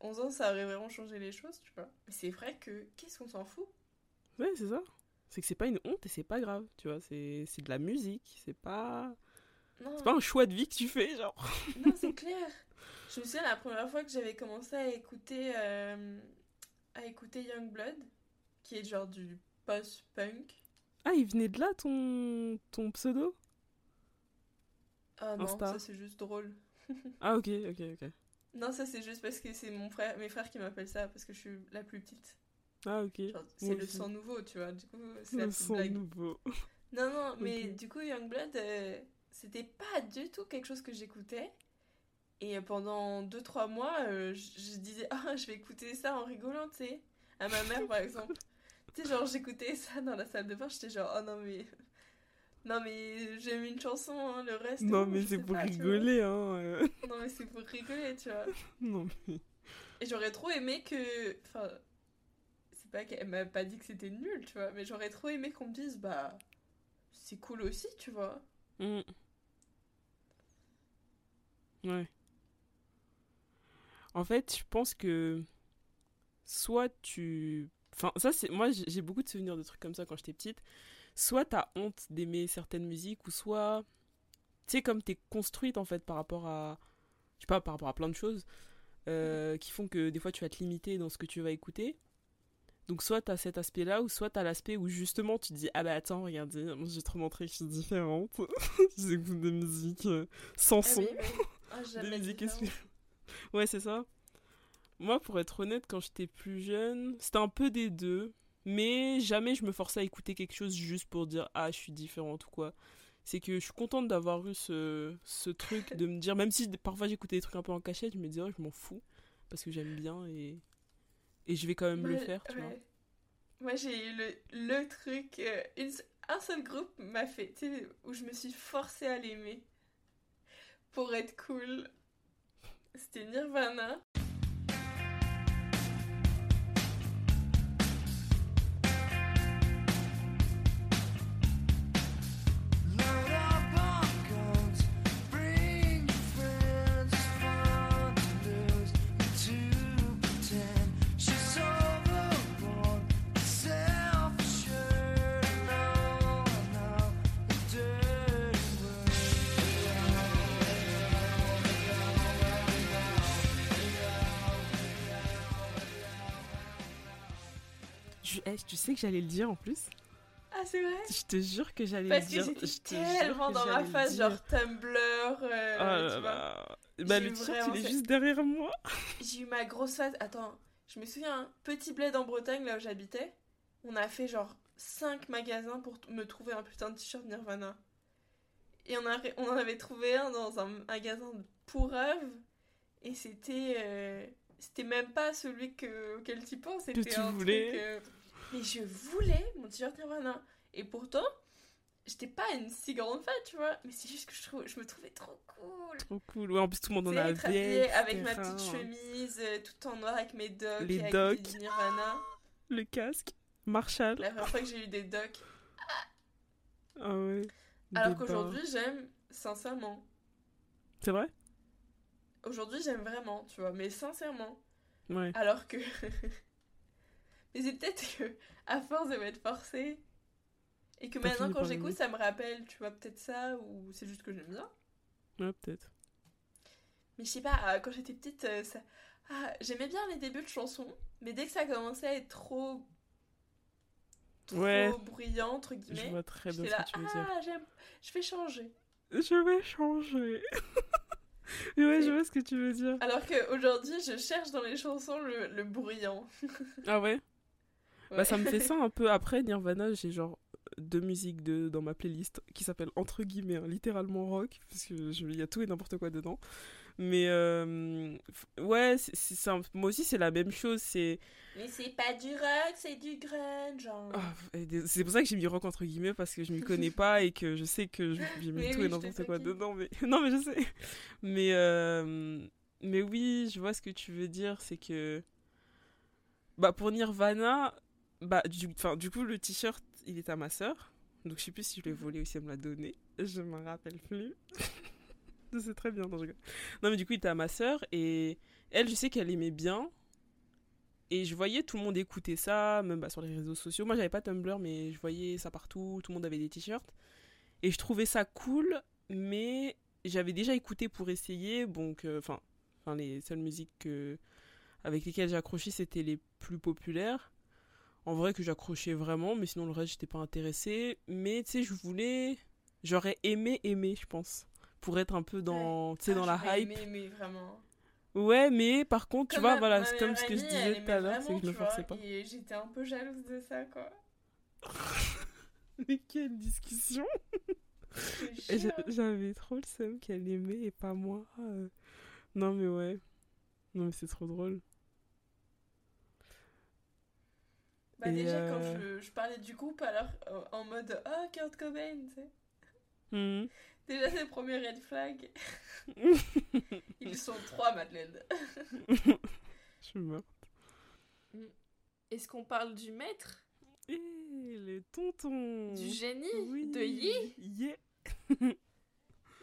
11 ans, ça aurait vraiment changé les choses, tu vois. Mais c'est vrai que qu'est-ce qu'on s'en fout?
Ouais, c'est ça. C'est que c'est pas une honte et c'est pas grave, tu vois. C'est de la musique, c'est pas. C'est pas un choix de vie que tu fais, genre.
non c'est clair. Je me souviens la première fois que j'avais commencé à écouter euh, à écouter Youngblood, qui est genre du post-punk.
Ah, il venait de là ton, ton pseudo?
Ah non,
Insta.
ça c'est juste drôle.
Ah, ok, ok, ok.
Non, ça c'est juste parce que c'est mon frère, mes frères qui m'appellent ça parce que je suis la plus petite.
Ah, ok.
C'est le sang nouveau, tu vois. Du coup, c'est la
Le
petite
son
blague.
nouveau.
Non, non, mais du coup, Youngblood, euh, c'était pas du tout quelque chose que j'écoutais. Et pendant 2-3 mois, euh, je, je disais, ah, je vais écouter ça en rigolant, tu sais. À ma mère, par exemple. tu sais, genre, j'écoutais ça dans la salle de bain, j'étais genre, oh non, mais. Non, mais j'aime une chanson, hein, le reste.
Non, mais c'est pour
pas,
rigoler, hein. euh.
Non, mais c'est pour rigoler, tu vois.
Non, mais.
Et j'aurais trop aimé que. Enfin. C'est pas qu'elle m'a pas dit que c'était nul, tu vois. Mais j'aurais trop aimé qu'on me dise, bah. C'est cool aussi, tu vois.
Mm. Ouais. En fait, je pense que soit tu. Enfin, ça, c'est. Moi, j'ai beaucoup de souvenirs de trucs comme ça quand j'étais petite. Soit t'as honte d'aimer certaines musiques, ou soit. Tu sais, comme t'es construite, en fait, par rapport à. Je sais pas, par rapport à plein de choses, euh, qui font que des fois tu vas te limiter dans ce que tu vas écouter. Donc, soit t'as cet aspect-là, ou soit t'as l'aspect où justement tu te dis Ah bah attends, regardez, moi j'ai trop montré que je suis différente. J'écoute des musiques euh, sans
Ah
son.
oui, oui. Ah,
Des musiques Ouais, c'est ça. Moi, pour être honnête, quand j'étais plus jeune, c'était un peu des deux. Mais jamais je me forçais à écouter quelque chose juste pour dire Ah, je suis différente ou quoi. C'est que je suis contente d'avoir eu ce, ce truc de me dire, même si parfois j'écoutais des trucs un peu en cachette, je me disais, oh, je m'en fous. Parce que j'aime bien et, et je vais quand même le faire, tu vois.
ouais. Moi, j'ai eu le, le truc. euh, une un seul groupe m'a fait. Tu sais, où je me suis forcée à l'aimer. Pour être cool. C'était Nirvana.
Sais que j'allais le dire en plus
Ah, c'est vrai
Je te jure que j'allais
Parce
le
que
dire.
j'étais
je te jure
tellement
que
dans ma phase,
dire.
genre Tumblr. euh,
Oh là
tu vois.
là. Bah, le t-shirt, il est
fait-
juste derrière moi.
J'ai eu ma grosse phase. Attends, je me souviens, petit bled en Bretagne, là où j'habitais, on a fait genre 5 magasins pour me trouver un putain de t-shirt Nirvana. Et on, a, on en avait trouvé un dans un magasin pour rêve. Et c'était. euh, c'était même pas celui que, auquel tu penses. C'était
tu
un
voulais.
truc, euh, Mais je voulais mon t-shirt Nirvana. Et pourtant, j'étais pas une si grande fan, tu vois. Mais c'est juste que je, trouve, je me trouvais trop cool.
Trop cool. Ouais, en plus, tout le monde en
sais,
avait.
avec ma petite chemise, euh, tout en noir avec mes docks,
Les
et avec
docks.
des Nirvana.
Le casque. Marshall.
La première fois que j'ai eu des docks.
Ah ouais.
Alors qu'aujourd'hui, j'aime sincèrement.
C'est vrai?
Aujourd'hui, j'aime vraiment, tu vois, mais sincèrement.
Ouais.
Alors que. mais c'est peut-être que, à force de m'être forcée, et que maintenant, quand j'écoute, ça me rappelle, tu vois, peut-être ça, ou c'est juste que j'aime bien.
Ouais, peut-être.
Mais je sais pas, euh, quand j'étais petite, euh, ça... ah, j'aimais bien les débuts de chansons, mais dès que ça commençait à être trop. trop
Ouais.
bruyant, entre
Je
guillemets,
vois très bien ce
là,
que tu veux dire.
ah, j'aime, je vais changer.
Je vais changer. ouais, je vois ce que tu veux dire.
Alors qu'aujourd'hui, je cherche dans les chansons le, le bruyant.
Ah Ouais? Bah ça me fait ça un peu. Après Nirvana, j'ai genre deux musiques de, dans ma playlist qui s'appellent entre guillemets hein, littéralement rock parce que il y a tout et n'importe quoi dedans. Mais euh, ouais, c'est moi aussi c'est la même chose. C'est
Mais c'est pas du rock, c'est du grunge.
des- c'est pour ça que j'ai mis rock entre guillemets parce que je m'y connais pas et que je sais que j'ai mis
Mais
tout
oui,
et n'importe quoi dedans. Mais non mais je sais. Mais euh, mais oui, je vois ce que tu veux dire. C'est que bah pour Nirvana, bah du, du coup le t-shirt il est à ma sœur. Donc je sais plus si je l'ai volé ou si elle me l'a donné. Je me rappelle plus. c'est très bien. Non, je non mais du coup il était à ma sœur et elle je sais qu'elle aimait bien. Et je voyais tout le monde écouter ça, même bah, sur les réseaux sociaux. Moi j'avais pas Tumblr mais je voyais ça partout. Tout le monde avait des t-shirts. Et je trouvais ça cool, mais j'avais déjà écouté pour essayer. Donc euh, enfin, enfin les seules musiques que avec lesquelles j'ai accroché, c'était les plus populaires. En vrai que j'accrochais vraiment, mais sinon le reste, j'étais pas intéressée. Mais tu sais, je voulais... J'aurais aimé aimer, je pense. Pour être un peu dans, tu sais,
Ah,
dans la hype.
aimé, mais vraiment.
Ouais, mais par contre, tu vois,
ma-
voilà, c'est comme ce que je disais tout à l'heure, c'est que je me
vois,
forçais pas.
Et j'étais un peu jalouse de ça, quoi.
Mais quelle discussion J'avais trop le seum qu'elle aimait et pas moi. euh. Non, mais ouais. Non, mais c'est trop drôle.
Bah
Et,
déjà,
euh,
quand je, je parlais du groupe, alors euh, en mode « Ah, Kurt Cobain », tu sais.
Mhm.
Déjà, c'est le premier red flag. Ils sont trois, Madeleine.
Je suis morte.
Est-ce qu'on parle du maître?
Et le tonton
Du génie
Oui.
De Yi?
Yeah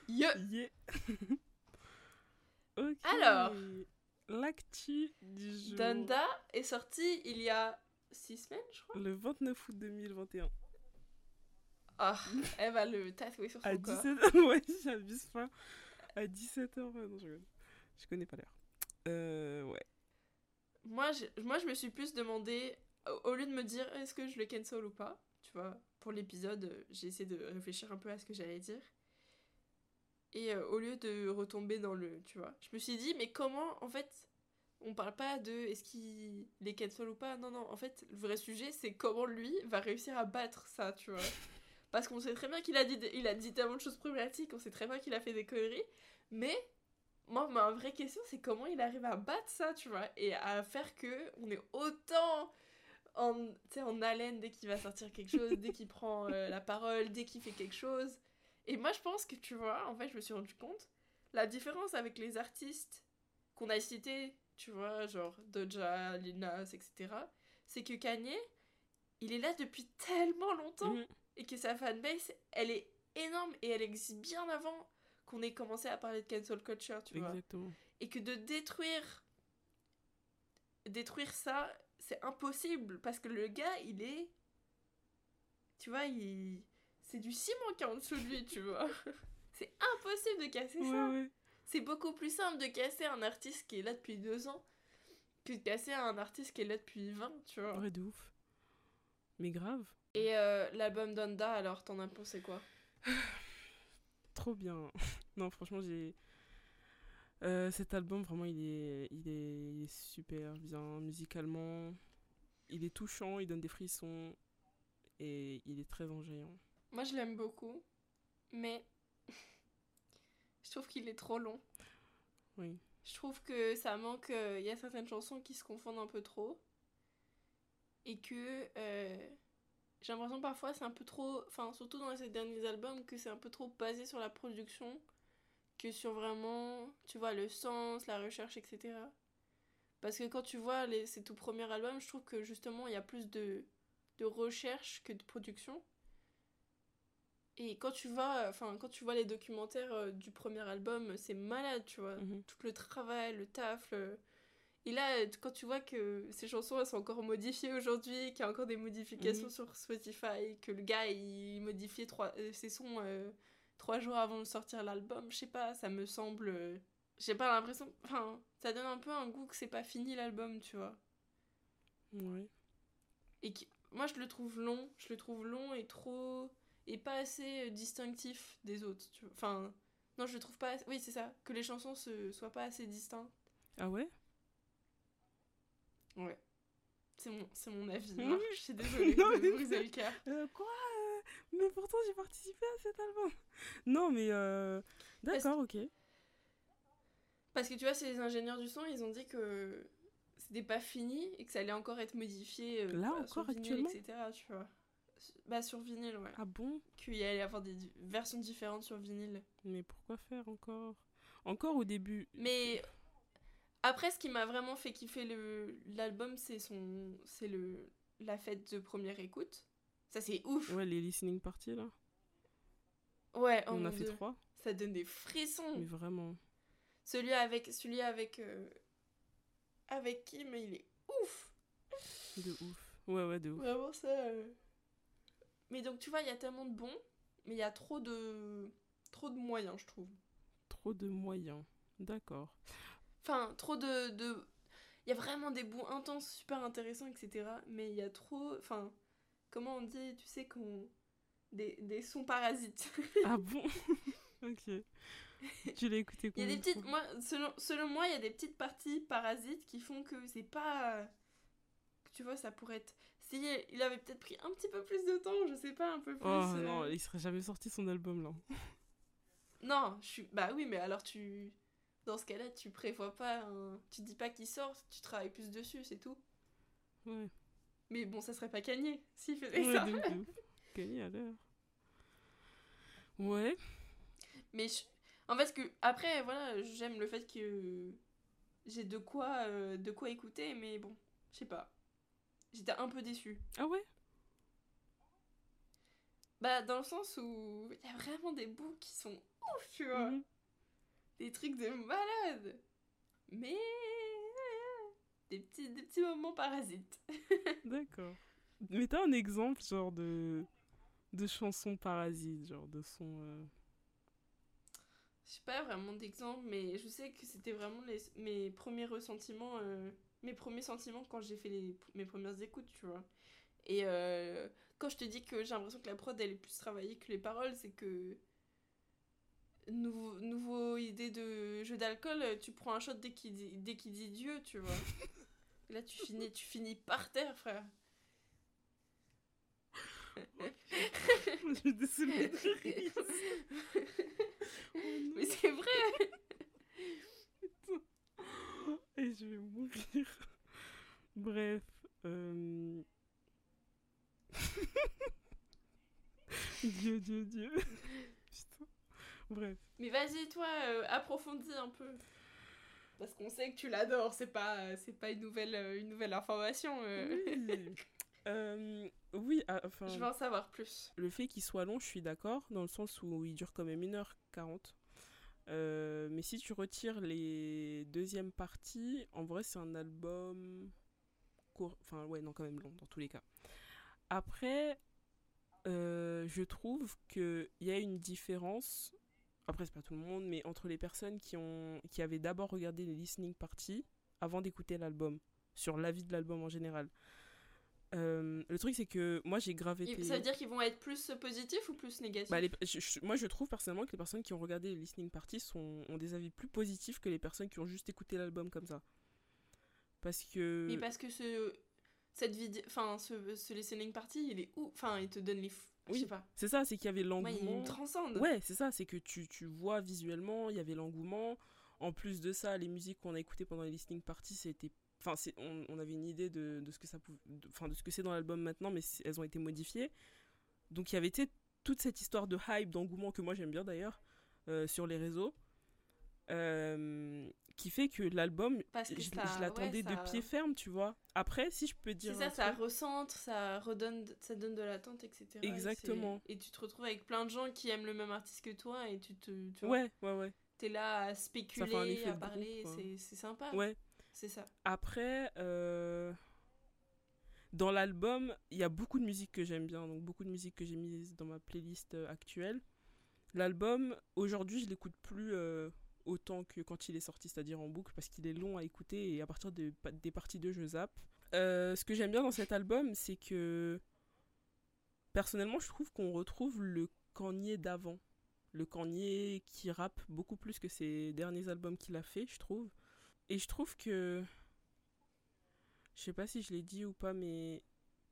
Ye
Yeah Ok.
Alors.
L'actu du jour.
Donda est sorti il y a six semaines, je crois.
Le 29 août 2021.
Ah, elle va le tatouer sur son
À
corps.
17 Ouais, j'abuse pas. À 17h. Non, je connais pas l'heure. Euh, ouais.
Moi je, moi, je me suis plus demandé, au- au lieu de me dire est-ce que je le cancel ou pas, tu vois, pour l'épisode, euh, j'ai essayé de réfléchir un peu à ce que j'allais dire. Et euh, au lieu de retomber dans le, tu vois, je me suis dit, mais comment, en fait, on parle pas de est-ce qu'il les cancel ou pas, non, non, en fait, le vrai sujet, c'est comment lui va réussir à battre ça, tu vois. Parce qu'on sait très bien qu'il a dit, il a dit tellement de choses problématiques, on sait très bien qu'il a fait des conneries, mais moi, ma vraie question, c'est comment il arrive à battre ça, tu vois, et à faire que on est autant en, en haleine dès qu'il va sortir quelque chose, dès qu'il prend euh, la parole, dès qu'il fait quelque chose. Et moi, je pense que, tu vois, en fait, je me suis rendu compte, la différence avec les artistes qu'on a cités, tu vois, genre Doja, Lil Nas, etc., c'est que Kanye, il est là depuis tellement longtemps
Mhm.
et que sa fanbase, elle est énorme et elle existe bien avant qu'on ait commencé à parler de cancel culture, tu vois. Et que de détruire détruire ça, c'est impossible parce que le gars, il est tu vois, il c'est du ciment qui est en dessous de lui, tu vois. c'est impossible de casser
Ouais,
ça.
ouais.
C'est beaucoup plus simple de casser un artiste qui est là depuis deux ans que de casser un artiste qui est là depuis 20, tu vois.
Ouais, de ouf. Mais grave.
Et euh, l'album Donda, alors t'en as pensé quoi?
Trop bien. non, franchement, j'ai. Euh, cet album, vraiment, il est, il, est, il est super bien musicalement. Il est touchant, il donne des frissons. Et il est très enjaillant.
Moi, je l'aime beaucoup, mais je trouve qu'il est trop long.
Oui.
Je trouve que ça manque. euh, Il y a certaines chansons qui se confondent un peu trop. Et que euh, j'ai l'impression parfois c'est un peu trop. Enfin, surtout dans ces derniers albums, que c'est un peu trop basé sur la production que sur vraiment, tu vois, le sens, la recherche, etc. Parce que quand tu vois les, ces tout premiers albums, je trouve que justement il y a plus de, de recherche que de production. Et quand tu vois, enfin, quand tu vois les documentaires euh, du premier album, c'est malade, tu vois.
Mhm.
Tout le travail, le taf. le- Et là, quand tu vois que ces chansons, elles sont encore modifiées aujourd'hui, qu'il y a encore des modifications
Mhm.
sur Spotify, que le gars, il modifiait trois, euh, ses sons euh, trois jours avant de sortir l'album, je sais pas, ça me semble... J'ai pas l'impression... Enfin, ça donne un peu un goût que c'est pas fini l'album, tu vois.
Ouais.
Et qui- moi, je le trouve long, je le trouve long et trop... est pas assez distinctif des autres. Tu vois. Enfin, non, je le trouve pas. Oui, c'est ça. Que les chansons se... soient pas assez distinctes.
Ah ouais?
Ouais. C'est mon, c'est mon avis. Marc. Je suis désolée
Non,
de briser le cœur.
Euh, quoi euh, Mais pourtant j'ai participé à cet album. Non mais euh...
Parce-
d'accord, ok.
Parce que tu vois, c'est les ingénieurs du son, ils ont dit que c'était pas fini et que ça allait encore être modifié. euh,
Là,
voilà, sur
encore, actuellement?
etc. Tu vois. Bah, sur vinyle, ouais.
Ah bon?
Qu'il y allait avoir des versions différentes sur vinyle.
Mais pourquoi faire encore? Encore au début.
Mais après, ce qui m'a vraiment fait kiffer le l'album, c'est son, c'est le la fête de première écoute. Ça c'est ouf.
Ouais, les listening parties là.
Ouais, oh
On
mon
a fait
Dieu.
trois.
Ça donne des frissons.
Mais vraiment.
Celui avec, celui avec, euh, avec qui, mais il est ouf.
De ouf. Ouais, ouais, de ouf.
Vraiment ça. euh. Mais donc tu vois, il y a tellement de bons, mais il y a trop de, trop de moyens, je trouve.
Trop de moyens. D'accord.
Enfin, trop de, de... Il y a vraiment des bouts intenses, super intéressants, etc. Mais il y a trop... Enfin, comment on dit, tu sais, qu'on... Des, des sons parasites.
Ah bon? Ok. Tu l'as écouté
Il y a des
de
petites... Moi, selon, selon moi, il y a des petites parties parasites qui font que c'est pas... Tu vois, ça pourrait être... Si il avait peut-être pris un petit peu plus de temps, je sais pas, un peu plus...
Oh
euh,
non, il serait jamais sorti son album là.
Non, je suis... Bah oui, mais alors tu... Dans ce cas-là, tu prévois pas un... Tu dis pas qu'il sort, tu travailles plus dessus, c'est tout.
Ouais.
Mais bon, ça serait pas Kanye s'il faisait
Ouais,
ça.
de ouf, à l'heure. Ouais.
Mais je- en fait, que après, voilà, j'aime le fait que j'ai de quoi, euh, de quoi écouter, mais bon, je sais pas. J'étais un peu déçue.
Ah ouais?
Bah, dans le sens où il y a vraiment des bouts qui sont ouf, tu vois.
Mhm.
Des trucs de malade. Mais. Des petits, des petits moments parasites.
D'accord. Mais t'as un exemple, genre, de, de chansons parasites, genre, de son. euh,
Je sais pas vraiment d'exemple, mais je sais que c'était vraiment les, mes premiers ressentiments, euh, mes premiers sentiments quand j'ai fait les, mes premières écoutes, tu vois. Et euh, quand je te dis que j'ai l'impression que la prod elle est plus travaillée que les paroles, c'est que nouveau, nouveau idée de jeu d'alcool, tu prends un shot dès qu'il dit, dès qu'il dit Dieu, tu vois. Là tu finis, tu finis par terre, frère.
Je suis désolée de rire. Oh.
Mais c'est vrai.
Je vais mourir. Bref. euh, Dieu, Dieu, Dieu. Putain. Bref.
Mais vas-y, toi, euh, approfondis un peu. Parce qu'on sait que tu l'adores, c'est pas, c'est pas une, nouvelle, euh, une nouvelle information. euh.
Oui. Oui, ah, enfin,
Je veux en savoir plus.
le fait qu'il soit long, je suis d'accord, dans le sens où il dure quand même 1h40. Euh, mais si tu retires les deuxièmes parties, en vrai, c'est un album court. Enfin, ouais, non, quand même long, dans tous les cas. Après, euh, je trouve qu'il y a une différence. Après, c'est pas tout le monde, mais entre les personnes qui, ont, qui avaient d'abord regardé les listening parties avant d'écouter l'album, sur l'avis de l'album en général. Euh, le truc, c'est que moi, j'ai gravé.
Et Ça veut dire qu'ils vont être plus positifs ou plus négatifs
Bah, les- je- je- moi, je trouve personnellement que les personnes qui ont regardé les listening parties sont, ont des avis plus positifs que les personnes qui ont juste écouté l'album comme ça. Parce que.
Mais parce que ce, cette vidéo, enfin, ce, ce listening party, il est où Enfin, il te donne les. f- Je
Oui.
sais pas.
C'est ça, c'est qu'il y avait l'engouement.
me transcende.
Ouais, c'est ça, c'est que tu, tu vois visuellement, il y avait l'engouement. En plus de ça, les musiques qu'on a écoutées pendant les listening parties, c'était. Enfin, c'est- on, on avait une idée de, de ce que ça pouvait. de- Enfin, de ce que c'est dans l'album maintenant, mais c'est- elles ont été modifiées. Donc, il y avait toute cette histoire de hype, d'engouement que moi j'aime bien d'ailleurs, euh, sur les réseaux. euh, qui fait que l'album, je,
ça-
je l'attendais
ouais, ça-
de pied ferme, tu vois. Après, si je peux
C'est
dire.
ça,
un
ça
truc-
recentre, ça redonne, ça donne de l'attente, etc. Et
Exactement.
c'est- Et, tu te retrouves avec plein de gens qui aiment le même artiste que toi et tu te, tu vois,
Ouais, ouais, ouais.
t'es là à
Ça
spéculer, à parler, c'est c'est sympa.
Ouais.
C'est ça.
Après, euh, dans l'album, il y a beaucoup de musique que j'aime bien, donc beaucoup de musique que j'ai mise dans ma playlist euh, actuelle. L'album, aujourd'hui, je l'écoute plus euh, autant que quand il est sorti, c'est-à-dire en boucle, parce qu'il est long à écouter et à partir de- des parties 2, je zappe. Ce que j'aime bien dans cet album, c'est que personnellement, je trouve qu'on retrouve le Kanye d'avant. Le Kanye qui rappe beaucoup plus que ses derniers albums qu'il a fait, je trouve. Et je trouve que. Je sais pas si je l'ai dit ou pas, mais.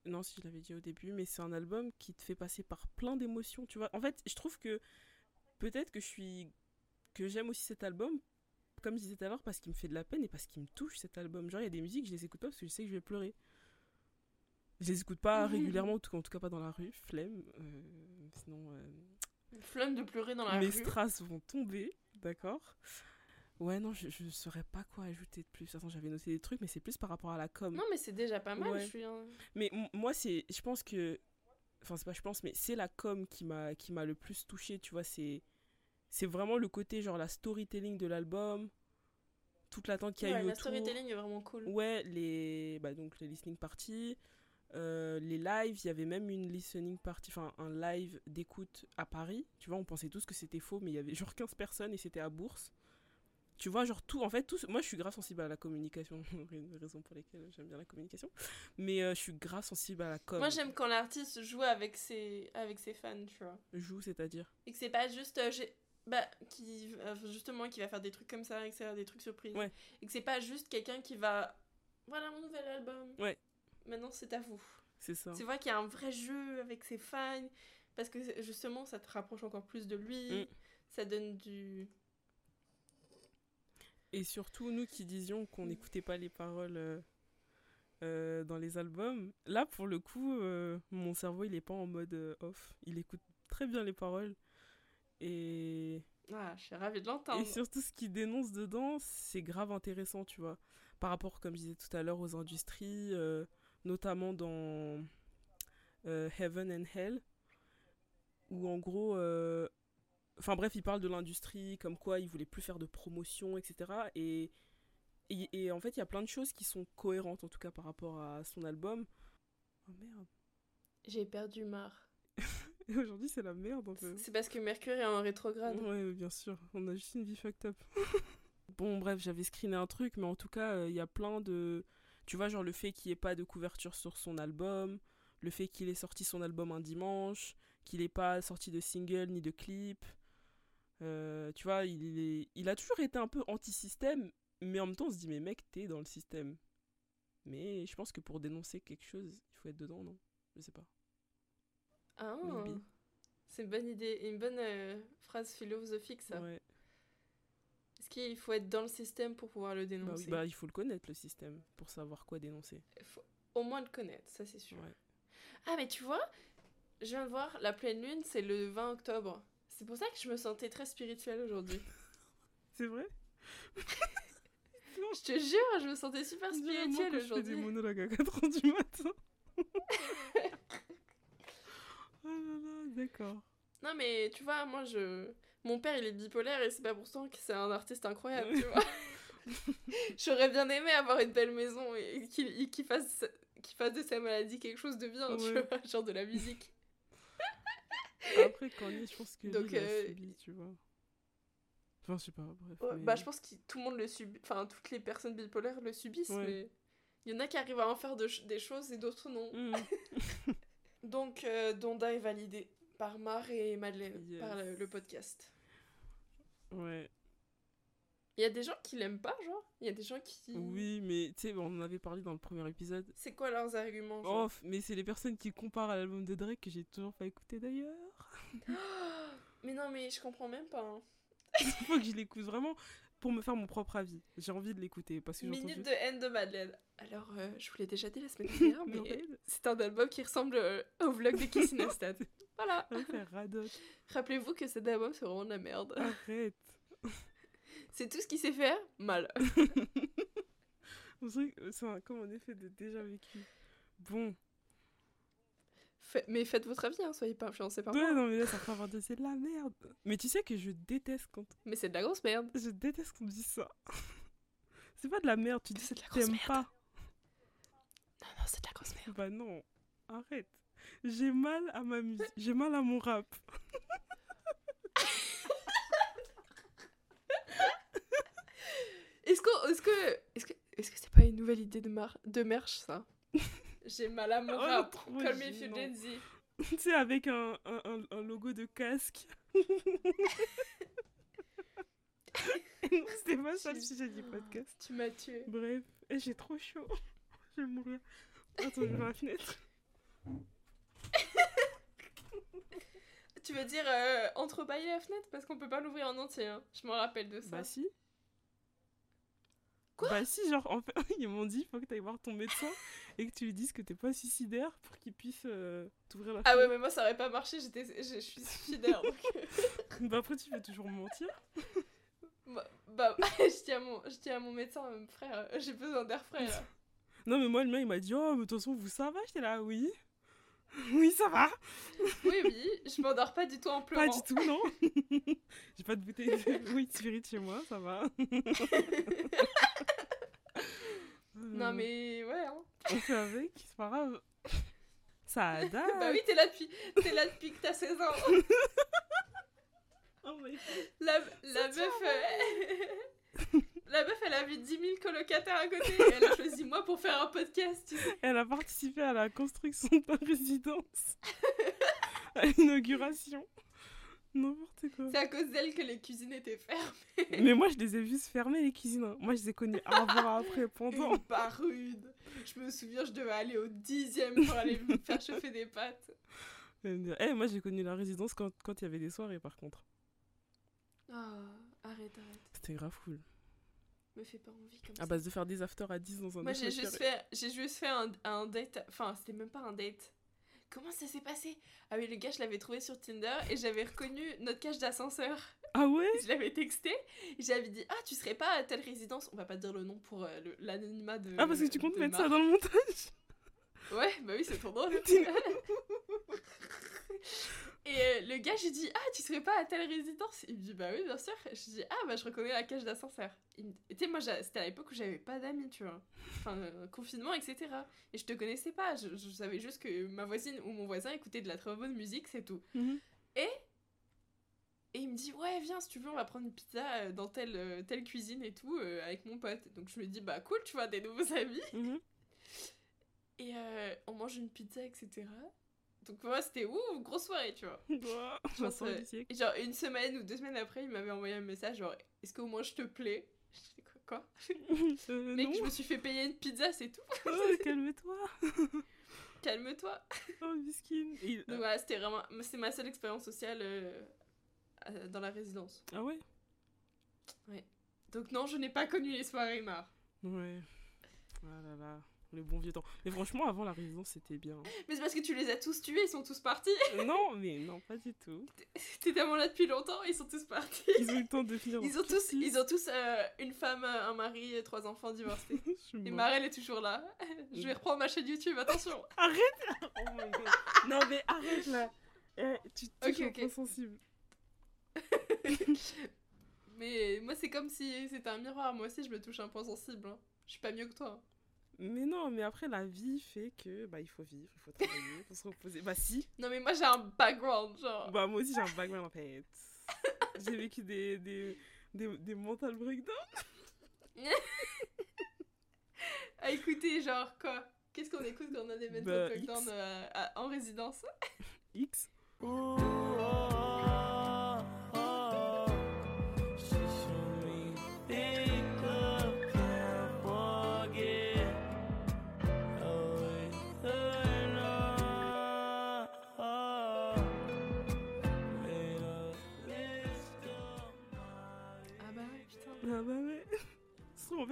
Non, si je l'avais dit au début, mais c'est un album qui te fait passer par plein d'émotions, tu vois. En fait, je trouve que peut-être que je suis. que j'aime aussi cet album, comme je disais tout à l'heure, parce qu'il me fait de la peine et parce qu'il me touche cet album. Genre, il y a des musiques, je les écoute pas parce que je sais que je vais pleurer. Je les écoute pas régulièrement, en tout cas, en tout cas pas dans la rue, flemme. Euh, sinon. euh,
Flemme de pleurer dans la
mes
rue.
strass vont tomber, d'accord Ouais, non, je, je saurais pas quoi ajouter de plus. Attends, j'avais noté des trucs, mais c'est plus par rapport à la com.
Non, mais c'est déjà pas mal,
Ouais.
je suis un-
Mais moi, c'est, je pense que, enfin, c'est pas je pense, mais c'est la com qui m'a, qui m'a le plus touché. Tu vois, c'est, c'est vraiment le côté genre la storytelling de l'album, toute l'attente qu'il y a
Ouais,
eu
la
autour.
storytelling est vraiment cool.
Ouais, les, bah, donc les listening parties, euh, les lives. Il y avait même une listening party, enfin un live d'écoute à Paris. Tu vois, on pensait tous que c'était faux, mais il y avait genre 15 personnes et c'était à Bourse. Tu vois, genre tout, en fait, tout, moi je suis grave sensible à la communication, une raison pour laquelle j'aime bien la communication, mais euh, je suis grave sensible à la com.
Moi, j'aime quand l'artiste joue avec ses, avec ses fans, tu vois.
Joue, c'est-à-dire?
Et que c'est pas juste. euh, j'ai- bah, qui, euh, justement, qui va faire des trucs comme ça, etc., des trucs surprises.
Ouais.
Et que c'est pas juste quelqu'un qui va. Voilà mon nouvel album.
Ouais.
Maintenant, c'est à vous.
C'est ça.
Tu vois qu'il y a un vrai jeu avec ses fans. Parce que justement, ça te rapproche encore plus de lui.
Mm.
Ça donne du.
Et surtout, nous qui disions qu'on n'écoutait pas les paroles euh, euh, dans les albums, là, pour le coup, euh, mon cerveau, il est pas en mode euh, off. Il écoute très bien les paroles. Et,
Ah, je suis ravie de l'entendre.
et surtout, ce qu'il dénonce dedans, c'est grave intéressant, tu vois. Par rapport, comme je disais tout à l'heure, aux industries, notamment dans Heaven and Hell, où en gros... Enfin bref, il parle de l'industrie, comme quoi il voulait plus faire de promotion, etc. Et, et, et en fait, il y a plein de choses qui sont cohérentes, en tout cas par rapport à son album. Oh merde.
J'ai perdu marre.
Et aujourd'hui, c'est la merde un peu.
C'est parce que Mercure est en rétrograde.
Ouais, bien sûr. On a juste une vie fucked up. bon, bref, j'avais screené un truc, mais en tout cas, euh, il y a plein de. Tu vois, genre le fait qu'il n'y ait pas de couverture sur son album, le fait qu'il ait sorti son album un dimanche, qu'il n'ait pas sorti de single ni de clip. Euh, tu vois, il, est... il a toujours été un peu anti-système, mais en même temps, on se dit, mais mec, t'es dans le système. Mais je pense que pour dénoncer quelque chose, il faut être dedans, non? Je sais pas.
Ah, c'est une bonne idée, une bonne euh, phrase philosophique ça.
Ouais.
Est-ce qu'il faut être dans le système pour pouvoir le
Bah, oui,
dénoncer?
bah, il faut le connaître, le système, pour savoir quoi dénoncer.
Il faut au moins le connaître, ça c'est sûr.
Ouais.
Ah mais tu vois, je viens de voir, la pleine lune c'est le 20 octobre. C'est pour ça que je me sentais très spirituelle aujourd'hui.
C'est vrai
je te jure, je me sentais super spirituelle
quand je fais des
aujourd'hui.
monologues à 4h du matin. oh là là, d'accord.
Non mais tu vois, moi je... Mon père il est bipolaire et c'est pas pour ça que c'est un artiste incroyable, tu vois. J'aurais bien aimé avoir une belle maison et qu'il fasse, fasse de sa maladie quelque chose de bien, tu vois, genre de la musique.
Après, Kanye, je pense que lui,
Donc,
il a
euh,
subi, tu vois. Enfin, je sais pas, bref.
Ouais,
mais-
Bah je pense que tout le monde le subit, enfin toutes les personnes bipolaires le subissent,
Ouais.
mais il y en a qui arrivent à en faire de ch- des choses et d'autres non.
Mm.
Donc euh, Donda est validé par Mar et Madeleine,
Yes.
par le, le podcast.
Ouais.
Il y a des gens qui l'aiment pas, genre Il y a des gens qui...
Oui, mais tu sais, on en avait parlé dans le premier épisode.
C'est quoi leurs arguments genre?
Oh, mais c'est les personnes qui comparent à l'album de Drake que j'ai toujours pas écouté d'ailleurs.
Mais non, mais je comprends même pas. hein.
Il faut que je l'écoute vraiment pour me faire mon propre avis. J'ai envie de l'écouter parce que
Minute
entendu...
de haine de Madeleine. Alors, euh, je vous l'ai déjà dit la semaine dernière, mais c'est un album qui ressemble euh, au vlog de Neistat. Voilà.
Radote.
Rappelez-vous que cet album, c'est vraiment de la merde.
Arrête.
C'est tout ce qu'il sait faire, mal.
C'est un- comme un effet de déjà vécu. Bon.
Fait- mais faites votre avis, hein, soyez pas influencés par
Ouais,
moi.
non, mais là, ça fait avoir de c'est de la merde. Mais tu sais que je déteste quand.
Mais c'est de la grosse merde.
Je déteste qu'on me dise ça. C'est pas de la merde, tu dis
C'est de la grosse merde.
pas.
Non, non, c'est de la grosse merde.
Bah non, arrête. J'ai mal à ma musique, j'ai mal à mon rap.
Est-ce que, est-ce que, est-ce que, est-ce que c'est pas une nouvelle idée de, mar de merch, ça? J'ai mal à mon
Oh,
comme if. Gen Z.
tu sais, avec un, un, un- un logo de casque. c'était pas ça le sujet du podcast.
Tu m'as tué.
Bref, et j'ai trop chaud. Je vais mourir. Attends, je vais la fenêtre.
Tu veux dire euh, entrebâiller la fenêtre? Parce qu'on peut pas l'ouvrir en entier. hein. Je me rappelle de ça.
Bah si.
Quoi
Bah si, genre, en fait, ils m'ont dit, il faut que tu ailles voir ton médecin et que tu lui dises que t'es pas suicidaire pour qu'il puisse euh, t'ouvrir la
ah ouais, mais moi ça aurait pas marché. J'étais, je, je suis suicidaire. donc,
Bah après, tu peux toujours mentir.
bah, bah, je tiens à mon, je tiens à mon médecin, euh, frère. J'ai besoin d'air frais là.
Non, mais moi, le mien, il m'a dit, oh, mais de toute façon, vous, ça va? J'étais là, oui. Oui, ça va.
Oui, oui. Je m'endors pas du tout en pleurant.
Pas du tout, non. J'ai pas de bouteille de oui, de spirit chez moi, ça va.
Non
Euh,
mais ouais. Hein.
On fait avec, c'est pas grave. Ça date.
Bah oui, t'es là depuis, t'es là depuis que t'as 16 ans.
Oh my God.
La, la meuf, la meuf, elle avait 10 000 colocataires à côté et elle a choisi moi pour faire un podcast. tu sais.
Elle a participé à la construction de ta résidence. à l'inauguration. N'importe quoi.
C'est à cause d'elle que les cuisines étaient fermées.
Mais moi, je les ai vus se fermer, les cuisines. hein. Moi, je les ai connus avant, après, pendant.
Une barude. Je me souviens, je devais aller au dixième pour aller me faire chauffer des pâtes.
Eh, moi, j'ai connu la résidence quand quand il y avait des soirées, par contre.
Ah, arrête, arrête.
C'était grave cool.
Me fais pas envie comme
À
ça.
base de faire des afters à 10 dans un
Moi, j'ai juste fait, juste fait un, un date. Enfin, c'était même pas un date. Comment ça s'est passé? Ah oui, le gars, je l'avais trouvé sur Tinder et j'avais reconnu notre cage d'ascenseur.
Ah ouais?
Je l'avais texté et j'avais dit Ah, tu serais pas à telle résidence? On va pas dire le nom pour euh, l'anonymat de.
Ah, parce que tu comptes mettre ça dans le montage
Ouais, bah oui, c'est trop drôle. Et euh, le gars, j'ai dit, ah, tu serais pas à telle résidence? Il me dit, bah oui, bien sûr. Je dis, ah, bah je reconnais la cage d'ascenseur. Tu sais, moi, c'était à l'époque où j'avais pas d'amis, tu vois. Enfin, euh, confinement, etc. Et je te connaissais pas. Je, je savais juste que ma voisine ou mon voisin écoutait de la très bonne musique, c'est tout.
Mhm.
Et. Et il me dit, ouais, viens, si tu veux, on va prendre une pizza euh, dans telle, telle cuisine et tout, euh, avec mon pote. Donc je me dis, bah cool, tu vois, des nouveaux amis.
Mhm.
Et euh, on mange une pizza, etc. Donc pour moi, c'était ouh, grosse soirée, tu vois. Genre, et genre, une semaine ou deux semaines après, il m'avait envoyé un message genre, est-ce qu'au moins je te plais? Je dis quoi, quoi?
Euh,
Mec,
non.
je me suis fait payer une pizza, c'est tout.
Oh, calme-toi.
Calme-toi.
Oh, il-
Donc voilà, c'était vraiment, c'est ma seule expérience sociale euh, euh, dans la résidence.
Ah ouais?
Donc non, je n'ai pas connu les soirées marre.
Ouais. Ah là là. Les bons vieux temps. Mais franchement, avant la résidence, c'était bien.
Mais c'est parce que tu les as tous tués, ils sont tous partis.
Euh, non, mais non, pas du tout.
T'es tellement là depuis longtemps, ils sont tous partis.
Ils ont eu le temps de finir.
Ils ont tous, ils ont tous euh, une femme, un mari et trois enfants divorcés. Et Marelle est toujours là. Je vais reprendre ma chaîne YouTube, attention.
Arrête Oh my god. Non, mais arrête là. Eh, tu touches
Ok,
un
ok.
point sensible.
Mais moi, c'est comme si c'était un miroir. Moi aussi, je me touche un point sensible. hein. Je suis pas mieux que toi.
Mais non, mais après, la vie fait que bah il faut vivre, il faut travailler, il faut se reposer. Bah si.
Non, mais moi, j'ai un background, genre.
Bah moi aussi, j'ai un background en fait. J'ai vécu des, des, des, des mental breakdowns.
À écouter, genre, quoi? Qu'est-ce qu'on écoute quand on a des mental
Bah,
breakdowns
X.
euh, en résidence?
X.
Ah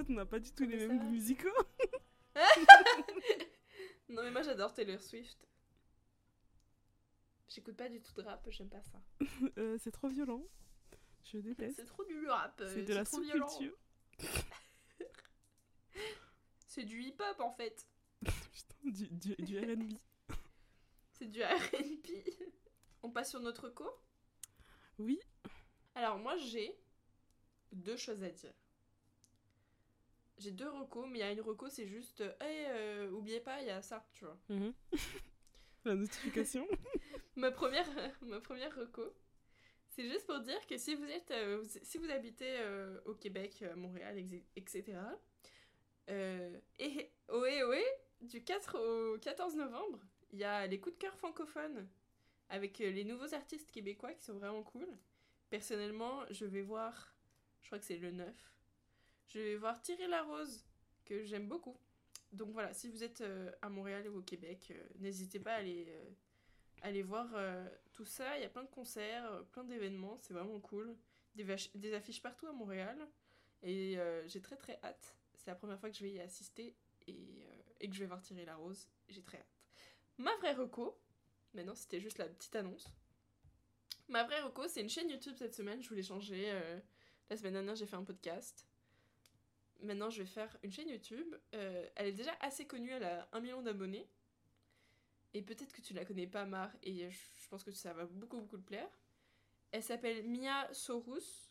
fait, on n'a pas du tout
Ah,
les mêmes goûts musicaux.
Non, mais moi, j'adore Taylor Swift. J'écoute pas du tout de rap, j'aime pas ça.
Euh, c'est trop violent. Je déteste.
C'est trop du rap. euh,
C'est de la sous-culture.
C'est du hip-hop en fait.
Putain, du, du, du RB.
C'est du RB. On passe sur notre cours
Oui.
Alors moi j'ai deux choses à dire. J'ai deux recos, mais il y a une reco, c'est juste, euh, hey, euh, oubliez pas, il y a ça, tu vois.
Mhm. La notification.
Ma première, ma première reco, c'est juste pour dire que si vous êtes, euh, si vous habitez euh, au Québec, euh, Montréal, etc. Euh, et ohé ohé, du 4 au 14 novembre, il y a les coups de cœur francophones avec euh, les nouveaux artistes québécois qui sont vraiment cool. Personnellement, je vais voir, je crois que c'est le 9, je vais voir Thierry Larose, que j'aime beaucoup. Donc voilà, si vous êtes euh, à Montréal ou au Québec, euh, n'hésitez pas à aller, euh, voir tout ça. Il y a plein de concerts, plein d'événements, c'est vraiment cool. Des, des affiches partout à Montréal. Et j'ai très très hâte. C'est la première fois que je vais y assister et, que je vais voir Thierry Larose. J'ai très hâte. Ma vraie reco, maintenant c'était juste la petite annonce. Ma vraie reco, c'est une chaîne YouTube cette semaine. Je voulais changer. la semaine dernière, j'ai fait un podcast. Maintenant, je vais faire une chaîne YouTube. Euh, elle est déjà assez connue, elle a un million d'abonnés. Et peut-être que tu la connais pas, Mar, et je pense que ça va beaucoup, beaucoup te plaire. Elle s'appelle Mia Sorus.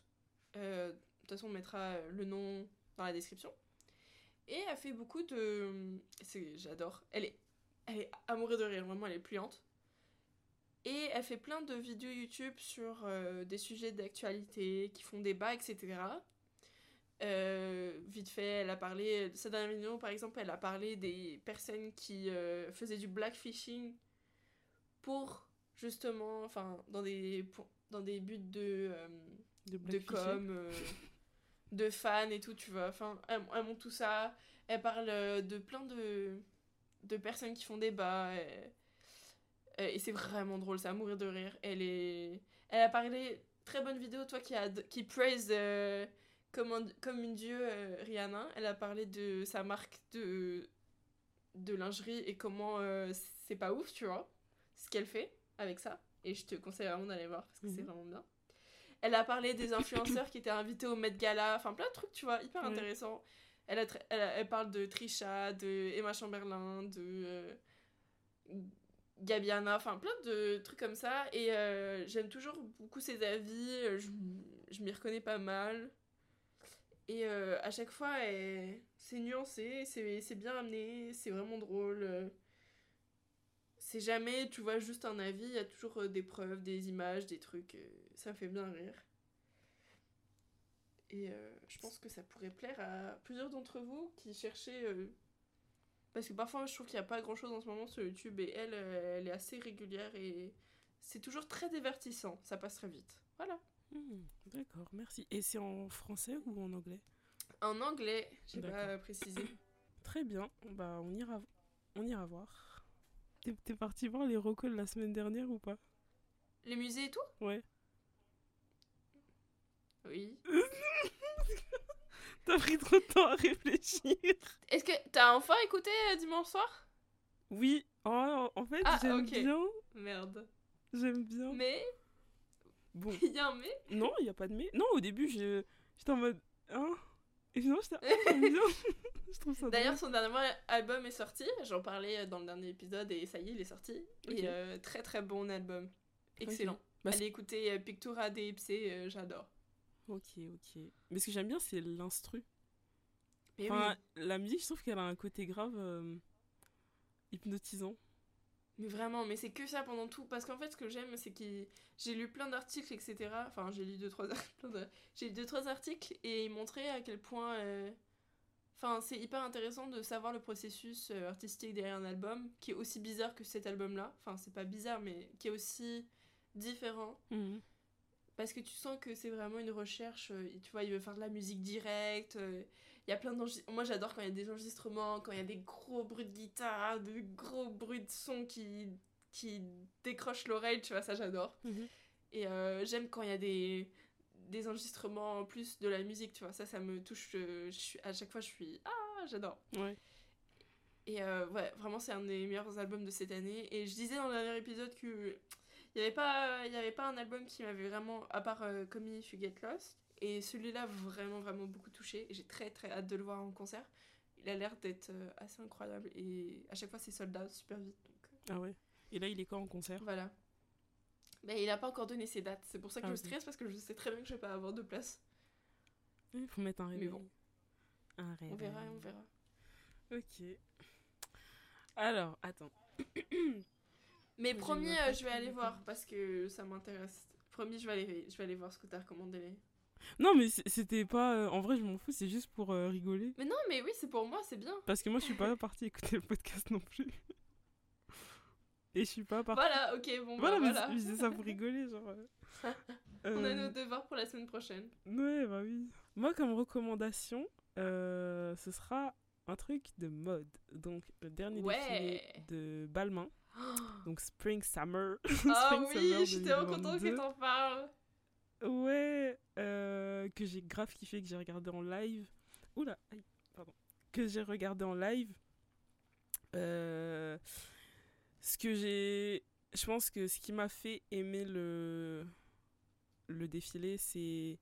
Euh, de toute façon, on mettra le nom dans la description. Et elle fait beaucoup de. J'adore. Elle est, elle est de rire, vraiment, elle est pliante. Et elle fait plein de vidéos YouTube sur euh, des sujets d'actualité qui font débat, etc. Euh, vite fait, elle a parlé, sa dernière vidéo par exemple, elle a parlé des personnes qui euh, faisaient du blackfishing pour justement, enfin, dans des, pour- dans des buts de, euh,
De
de
blackfisher.
com, euh, de fans et tout, tu vois. Enfin, elle, elle montre tout ça. Elle parle euh, de plein de, de personnes qui font débat. Et, et c'est vraiment drôle, c'est à mourir de rire. Elle est... Elle a parlé, très bonne vidéo, toi qui, a, qui praise euh, comme, un- comme une dieu euh, Rihanna. Elle a parlé de sa marque de, de lingerie et comment euh, c'est pas ouf, tu vois, ce qu'elle fait avec ça. Et je te conseille vraiment d'aller voir parce que c'est
Mhm.
vraiment bien. Elle a parlé des influenceurs qui étaient invités au Met Gala, enfin plein de trucs, tu vois, hyper
Ouais.
intéressants. Elle, a elle, a- elle parle de Trisha, de Emma Chamberlain, de euh, Gabiana, enfin plein de trucs comme ça. Et euh, j'aime toujours beaucoup ses avis, je, je m'y reconnais pas mal. Et euh, à chaque fois, c'est nuancé, c'est bien amené, c'est vraiment drôle. C'est jamais, tu vois, juste un avis, il y a toujours euh, des preuves, des images, des trucs. euh, ça fait bien rire. Et je pense que ça pourrait plaire à plusieurs d'entre vous qui cherchaient. Parce que parfois, je trouve qu'il n'y a pas grand chose en ce moment sur YouTube et elle, elle est assez régulière et c'est toujours très divertissant. Ça passe très vite. Voilà.
Hmm, D'accord, merci. Et c'est en français ou en anglais?
En anglais, j'ai pas précisé.
Très bien, bah on ira, on ira voir. T'es parti voir les recalls la semaine dernière ou pas?
Les musées et tout?
Ouais.
Oui.
T'as pris trop de temps à réfléchir.
Est-ce que t'as enfin écouté euh, dimanche soir?
Oui, oh, en fait
Ah,
j'aime bien,
Merde.
j'aime bien.
Mais,
Bon,
il y a un mais.
non, il y a pas de mais. Non, au début j'étais en mode hein? Et finalement j'étais ah, je trouve ça
D'ailleurs, son dernier album est sorti. J'en parlais euh, dans le dernier épisode et ça y est, il est sorti.
Ok.
Et euh, très très bon album. Excellent.
Bah,
Allez écouter euh, Pictura DXC, euh, j'adore.
Ok, ok. Mais ce que j'aime bien c'est l'instru. Enfin,
oui.
la musique, je trouve qu'elle a un côté grave euh, hypnotisant.
Mais vraiment, mais c'est que ça pendant tout. Parce qu'en fait, ce que j'aime, c'est que j'ai lu plein d'articles, etc. Enfin, j'ai lu deux, trois, j'ai lu deux, trois articles et ils montraient à quel point. euh, Enfin, c'est hyper intéressant de savoir le processus euh, artistique derrière un album qui est aussi bizarre que cet album-là. Enfin, c'est pas bizarre, mais qui est aussi différent.
Mhm.
Parce que tu sens que c'est vraiment une recherche. euh, tu vois, il veut faire de la musique directe. Il y a plein. Moi, j'adore quand il y a des enregistrements, quand il y a des gros bruits de guitare, des gros bruits de son qui, qui décrochent l'oreille. Tu vois, ça, j'adore.
Mhm.
Et euh, j'aime quand il y a des, des enregistrements en plus de la musique. Tu vois, ça, ça me touche. euh, je suis, à chaque fois, je suis. Ah, j'adore.
Ouais.
Et euh, ouais, vraiment, c'est un des meilleurs albums de cette année. Et je disais dans le dernier épisode que il n'y avait, pas- y avait pas un album qui m'avait vraiment, à part euh, If You Get Lost. Et celui-là, vraiment, vraiment beaucoup touché. J'ai très, très hâte de le voir en concert. Il a l'air d'être euh, assez incroyable. Et à chaque fois, c'est sold out super vite. Donc euh,
Ah ouais. Et là, il est quand en concert?
Voilà. Mais il n'a pas encore donné ses dates. C'est pour ça que
Ah,
je
ok.
stresse parce que je sais très bien que je vais pas avoir de place.
Il faut mettre un
Mais
réveil.
bon.
Un réveil.
On verra, on verra.
Ok. Alors, attends.
Mais promis, euh, je vais aller voir parce que ça m'intéresse. Promis, je vais aller, je vais aller voir ce que t'as recommandé.
Non, mais c'était pas. euh, en vrai, je m'en fous, c'est juste pour euh, rigoler.
Mais non, mais oui, c'est pour moi, c'est bien.
Parce que moi, je suis pas partie écouter le podcast non plus. Et je suis pas partie.
Voilà, ok, bon,
Voilà,
bah
mais
voilà.
je disais ça pour rigoler, genre. euh.
On a nos devoirs pour la semaine prochaine.
Ouais, bah oui. Moi, comme recommandation, euh, ce sera un truc de mode. Donc, le dernier
Ouais.
défilé de Balmain. Donc, Spring Summer.
Ah
Spring
oui,
Summer
j'étais trop contente que
2022.
t'en parles.
Ouais, euh, que j'ai grave kiffé, que j'ai regardé en live. Oula, aïe, pardon. Que j'ai regardé en live. Euh, ce que j'ai. Je pense que ce qui m'a fait aimer le, défilé, c'est.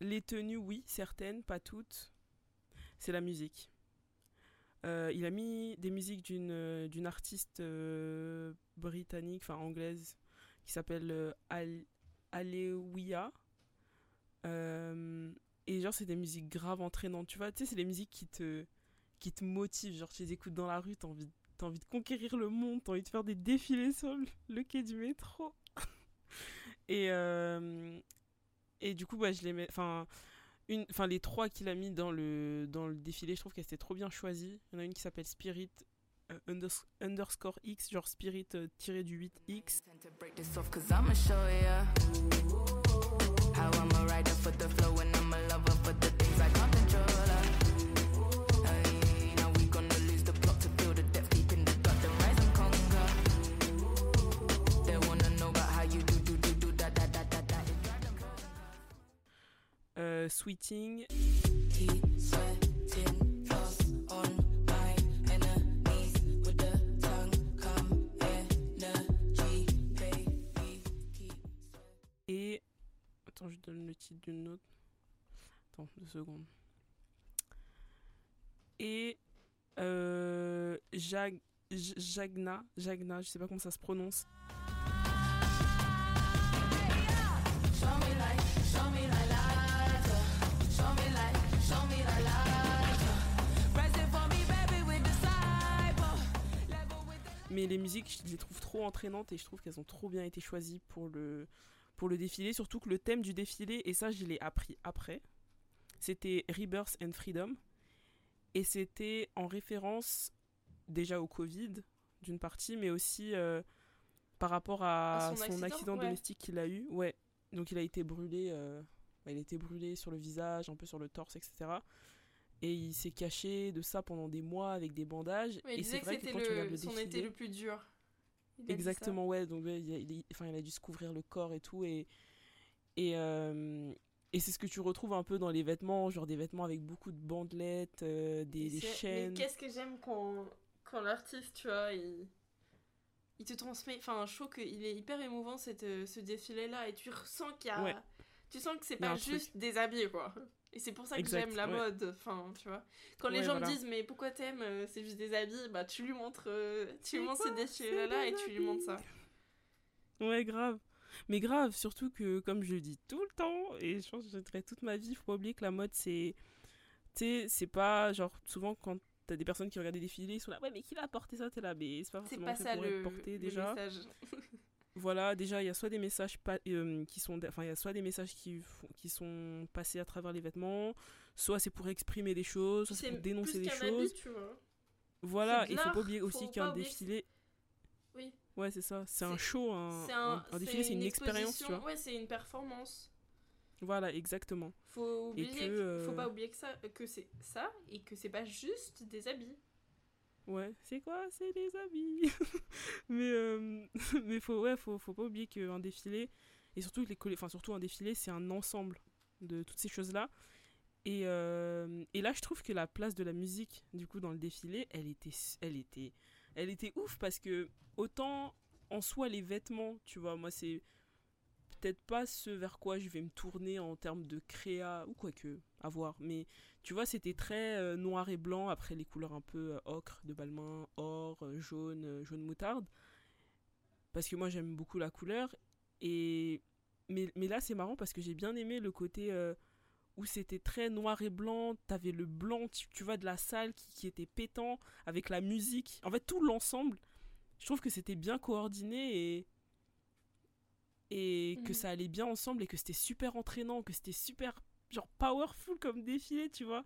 Les tenues, oui, certaines, pas toutes. C'est la musique. Euh, il a mis des musiques d'une artiste britannique, enfin anglaise, qui s'appelle Alewiya. Euh, et genre, c'est des musiques graves entraînantes, tu vois. Tu sais, c'est des musiques qui te, qui te motivent. Genre, tu les écoutes dans la rue, t'as envie, envie de conquérir le monde, t'as envie de faire des défilés sur le, quai du métro. et, euh, et du coup, je les mets. Enfin. Une, les trois qu'il a mis dans le, dans le défilé, je trouve qu'elles étaient trop bien choisies. Il y en a une qui s'appelle Spirit unders- underscore X, genre Spirit euh, tiré du 8X.
to break this
je donne le titre d'une autre. Attends, deux secondes. Et. Euh, Jag, Jagna, Jagna, je sais pas comment ça se prononce. Mais les musiques, je les trouve trop entraînantes et je trouve qu'elles ont trop bien été choisies pour le, pour le défilé. Surtout que le thème du défilé, et ça je l'ai appris après, c'était Rebirth and Freedom. Et c'était en référence déjà au Covid, d'une partie, mais aussi euh, par rapport à,
À son
son,
accident,
accident,
ouais.
domestique qu'il a eu. Ouais. Donc il a été brûlé, euh, il a été brûlé sur le visage, un peu sur le torse, etc. Et il s'est caché de ça pendant des mois avec des bandages.
Mais il
et
disait
c'est
que
vrai que
c'était le...
le
son été le plus dur. Il.
Exactement, ouais. Donc, ouais, il, a, il enfin, il a dû se couvrir le corps et tout. Et, et, euh, et c'est ce que tu retrouves un peu dans les vêtements, genre des vêtements avec beaucoup de bandelettes, euh, des, chaînes.
Mais qu'est-ce que j'aime quand, quand l'artiste, tu vois, il, il te transmet. Enfin, je trouve qu'il est hyper émouvant cette, euh, ce défilé-là et tu ressens qu'il y a.
Ouais.
Tu sens que c'est pas juste des habits, quoi. Et c'est pour ça que j'aime la
ouais.
mode. Enfin, tu vois. Quand les
Ouais,
gens
voilà.
me disent, mais pourquoi t'aimes euh, C'est juste des habits, bah tu lui montres, euh, tu lui montres
quoi
ce défilé-là
C'est
et tu lui montres ça.
Ouais, grave. Mais grave, surtout que, comme je le dis tout le temps, et je pense que je le dirai toute ma vie, faut pas oublier que la mode, c'est. Tu sais, c'est pas. Genre, souvent, quand t'as des personnes qui regardent des défilés, ils sont là, ouais, mais qui l'a porté ça T'es là, mais c'est pas
C'est
forcément
pas ça
pour
le,
porté
le
déjà.
message.
Voilà, déjà, il y a soit des messages pas, euh, qui sont, enfin, il y a soit des messages qui, qui sont passés à travers les vêtements, soit c'est pour exprimer des choses, soit c'est pour dénoncer des choses.
habit, tu vois.
Voilà, et faut
l'art,
pas oublier
faut
aussi qu'un défilé,
Oui.
ouais, c'est ça, c'est un show, un, défilé, c'est une, expérience, tu vois.
Ouais, c'est une performance.
Voilà, exactement.
Faut oublier,
que- euh,
faut pas oublier que ça, que c'est ça et que c'est pas juste des habits.
Ouais, c'est quoi? C'est des habits. mais euh, mais faut ouais, faut faut pas oublier qu'un défilé et surtout les enfin surtout un défilé, c'est un ensemble de toutes ces choses-là. Et, euh, et là, je trouve que la place de la musique du coup dans le défilé, elle était elle était elle était ouf parce que autant en soi les vêtements, tu vois, moi c'est peut-être pas ce vers quoi je vais me tourner en termes de créa ou quoi que à voir. Mais tu vois c'était très euh, noir et blanc après les couleurs un peu euh, ocre de Balmain or euh, jaune jaune moutarde. Parce que moi j'aime beaucoup la couleur. Et mais, mais là c'est marrant parce que j'ai bien aimé le côté où c'était très noir et blanc. T'avais le blanc tu, tu vois de la salle qui, qui était pétant avec la musique. En fait tout l'ensemble je trouve que c'était bien coordonné et et que
Mhm.
ça allait bien ensemble et que c'était super entraînant, que c'était super genre powerful comme défilé, tu vois.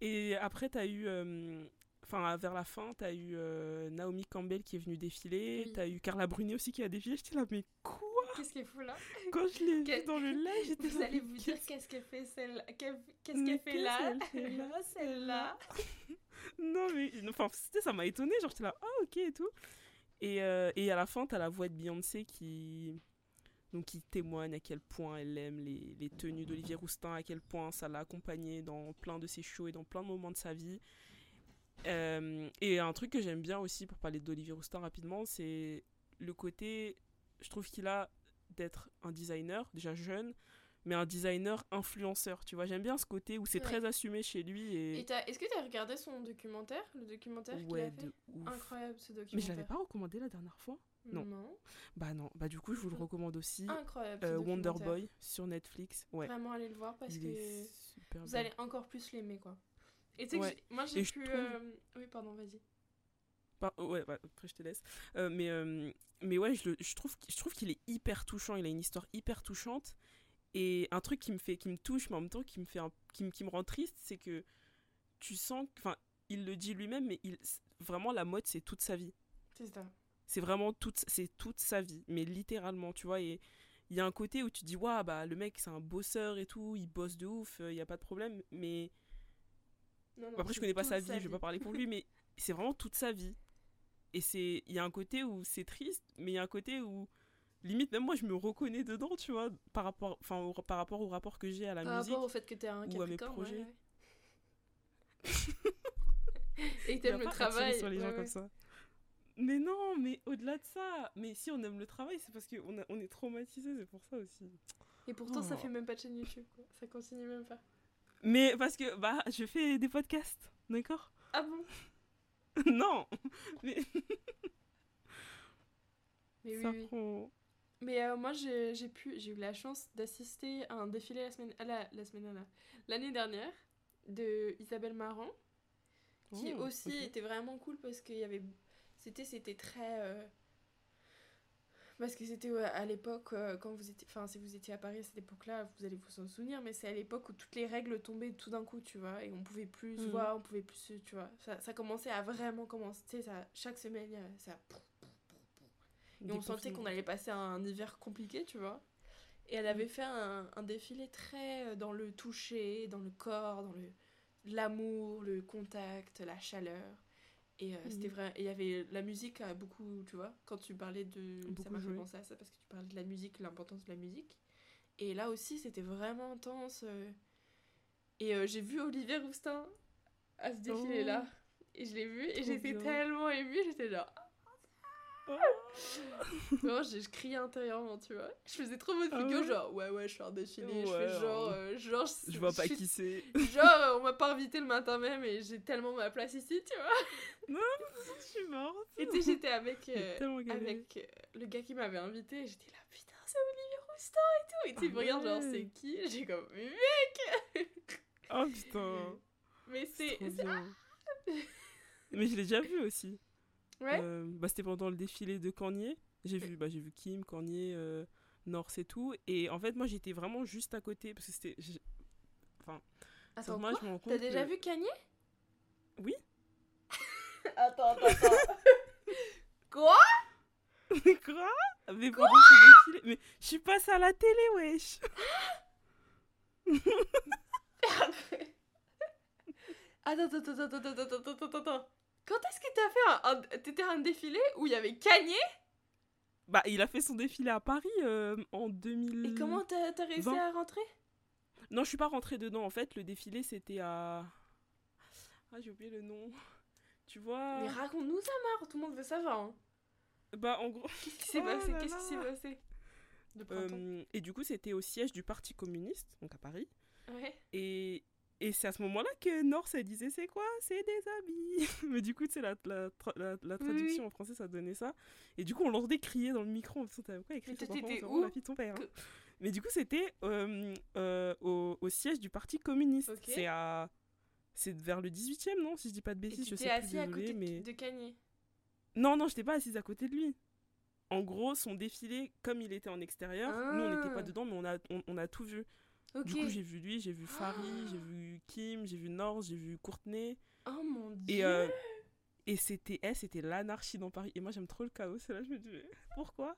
Et après t'as eu euh, enfin vers la fin, t'as eu euh, Naomi Campbell qui est venue défiler,
Oui.
t'as eu Carla Bruni aussi qui a défilé. J'étais là, mais quoi?
Qu'est-ce qu'elle fout là?
Quand je l'ai
Qu'est-
vu dans le live, j'étais
Vous
là.
allez vous dire
qu'est-ce-
qu'elle fait celle Qu'est- Qu'est-ce qu'elle fait là?
là,
Celle-là
Non, mais enfin, c'était- ça m'a étonné. Genre, j'étais là, ah, ok et tout. Et, euh, et à la fin, t'as la voix de Beyoncé qui. Donc, qui témoigne à quel point elle aime les, les tenues d'Olivier Roustin, à quel point ça l'a accompagnée dans plein de ses shows et dans plein de moments de sa vie. Euh, et un truc que j'aime bien aussi pour parler d'Olivier Roustin rapidement, c'est le côté, je trouve qu'il a d'être un designer, déjà jeune, mais un designer influenceur, tu vois. J'aime bien ce côté où c'est
Ouais.
très assumé chez lui et...
Et Est-ce que t'as regardé son documentaire Le documentaire qu'il a
Ouais,
fait?
de ouf.
Incroyable ce documentaire.
Mais je l'avais pas recommandé la dernière fois. Non.
Non.
Bah non, bah du coup je vous le recommande aussi.
Incroyable.
Euh, Wonder. Boy sur Netflix. Ouais.
Vraiment allez le voir parce
Il
que
super
vous
bien.
allez encore plus l'aimer quoi. Et tu sais que
Ouais.
moi j'ai pu.
trouve-
euh, Oui, pardon, vas-y.
Par- Ouais, ouais, après je te laisse. Euh, mais, euh, mais ouais, je, le- je trouve, je trouve qu'il est hyper touchant. Il a une histoire hyper touchante. Et un truc qui me fait, qui me touche, mais en même temps qui me fait, un- qui, me- qui me rend triste, c'est que tu sens, enfin, il le dit lui-même, mais il, vraiment la mode c'est toute sa vie.
C'est ça.
C'est vraiment toute, c'est toute sa vie, mais littéralement, tu vois. Et il y a un côté où tu dis, waouh, bah le mec c'est un bosseur et tout, il bosse de ouf, il y a pas de problème. Mais
Non, non,
après, je connais pas sa vie, je vais pas
vie.
parler pour lui, mais c'est vraiment toute sa vie. Et c'est, il y a un côté où c'est triste, mais il y a un côté où limite même moi je me reconnais dedans, tu vois, par rapport, enfin au- par rapport au rapport que j'ai à la
Par
musique.
rapport au fait que t'es un
ou à mes projets.
ouais, ouais. Et
Il
t'aimes le travail.
sur les gens comme ça. Mais non, mais au-delà de ça, mais si on aime le travail, c'est parce qu'on on est traumatisé, c'est pour ça aussi.
Et pourtant, ça
Oh.
fait même pas de chaîne YouTube, quoi. Ça continue même pas.
Mais parce que bah je fais des podcasts, d'accord?
Ah bon?
Non, mais
Mais
ça
oui. Mais euh, moi, j'ai j'ai pu, j'ai eu la chance d'assister à un défilé la semaine, à la, la semaine, la- l'année dernière de Isabelle Marant, qui
Oh,
aussi était vraiment cool parce qu'il y avait, c'était, c'était très, euh, parce que c'était à l'époque euh, quand vous étiez, enfin si vous étiez à Paris à cette époque-là, vous allez vous en souvenir, mais c'est à l'époque où toutes les règles tombaient tout d'un coup, tu vois, et on pouvait plus se
Mhm.
voir, on pouvait plus, se- tu vois, ça, ça commençait à vraiment commencer, tu sais, ça, chaque semaine, ça. Et on sentait qu'on allait passer un hiver compliqué, tu vois. Et elle avait fait un, un défilé très euh, dans le toucher, dans le corps, dans le l'amour, le contact, la chaleur. Et euh, c'était
Mhm.
vrai. Il y avait la musique a beaucoup, tu vois, quand tu parlais de. ça
Beaucoup
m'a fait penser à ça parce que tu parlais de la musique, l'importance de la musique. Et là aussi, c'était vraiment intense. euh. Et euh, j'ai vu Olivier Roustin à ce défilé-là. Et je l'ai vu et
Oh.
J'étais tellement émue, j'étais genre.
Oh.
Vraiment, j'ai- je criais intérieurement, tu vois. Je faisais trop mode
Ah
figure,
ouais
genre, ouais, ouais, je fais un défilé, je fais genre,
hein.
euh, genre,
Je vois pas
suis-
qui c'est.
Genre, euh, on m'a pas invité le matin même et j'ai tellement ma place ici, tu vois.
Je suis morte.
Et tu sais, j'étais avec, euh, avec euh, le gars qui m'avait invité et j'étais là, putain, c'est Olivier Roustin et tout. Et tu me
Ah
regarde, genre, c'est qui? J'ai comme, mec
Oh putain.
Mais c'est.
Bien. Mais je l'ai déjà vu aussi.
Ouais.
Euh, bah, C'était pendant le défilé de Cornier. J'ai vu, bah, j'ai vu Kim, Cornier, euh, Norse et tout. Et en fait, moi, j'étais vraiment juste à côté. Parce que c'était. Enfin,
Attends,
moi,
quoi
je me rends compte
T'as déjà
que-
vu Kanye?
Oui.
attends, attends, attends. Quoi?
Quoi? Mais ce défilé. Mais je suis passée à la télé, wesh.
Attends, attends, attends, attends, attends, attends, attends, attends. Quand est-ce que t'as fait un, un- T'étais un défilé où il y avait Kanye?
Bah, il a fait son défilé à Paris euh, en 2000.
Et comment t'as t'as réussi à rentrer?
Non, je suis pas rentrée dedans. En fait, le défilé, c'était à. Ah, j'ai oublié le nom. Tu vois?
Mais raconte-nous ça, Mar, tout le monde veut savoir. hein.
Bah, en gros.
Qu'est-ce qui s'est
Oh
passé? Qu'est-ce qui s'est passé?
Euh, et du coup, c'était au siège du Parti communiste, donc à Paris.
Ouais.
Et, et c'est à ce moment-là que Norse elle disait c'est quoi? C'est des habits. Mais du coup, tu sais, la, la, la, traduction
oui.
en français, ça donnait ça. Et du coup, on l'entendait crier dans le micro. On se disait, quoi écrit sur enfant, la fille de ton père. hein.
Que-
Mais du coup, c'était euh, euh, au, au siège du Parti communiste. C'est à. C'est vers le 18 e non Si je dis pas de
Et
bêtises, je sais plus,
assis à
désolé,
côté de-
mais...
de Kanye.
Non, non, j'étais pas assise à côté de lui. En gros, son défilé, comme il était en extérieur, nous on n'était
Ah.
pas dedans, mais on a, on, on a tout vu. Du coup, j'ai vu lui, j'ai vu Farid, j'ai vu Kim, j'ai vu Norse, j'ai vu Courtenay.
Oh mon dieu.
Et, euh, Et c'était elle, c'était l'anarchie dans Paris. Et moi, j'aime trop le chaos. Et là, je me dis, pourquoi?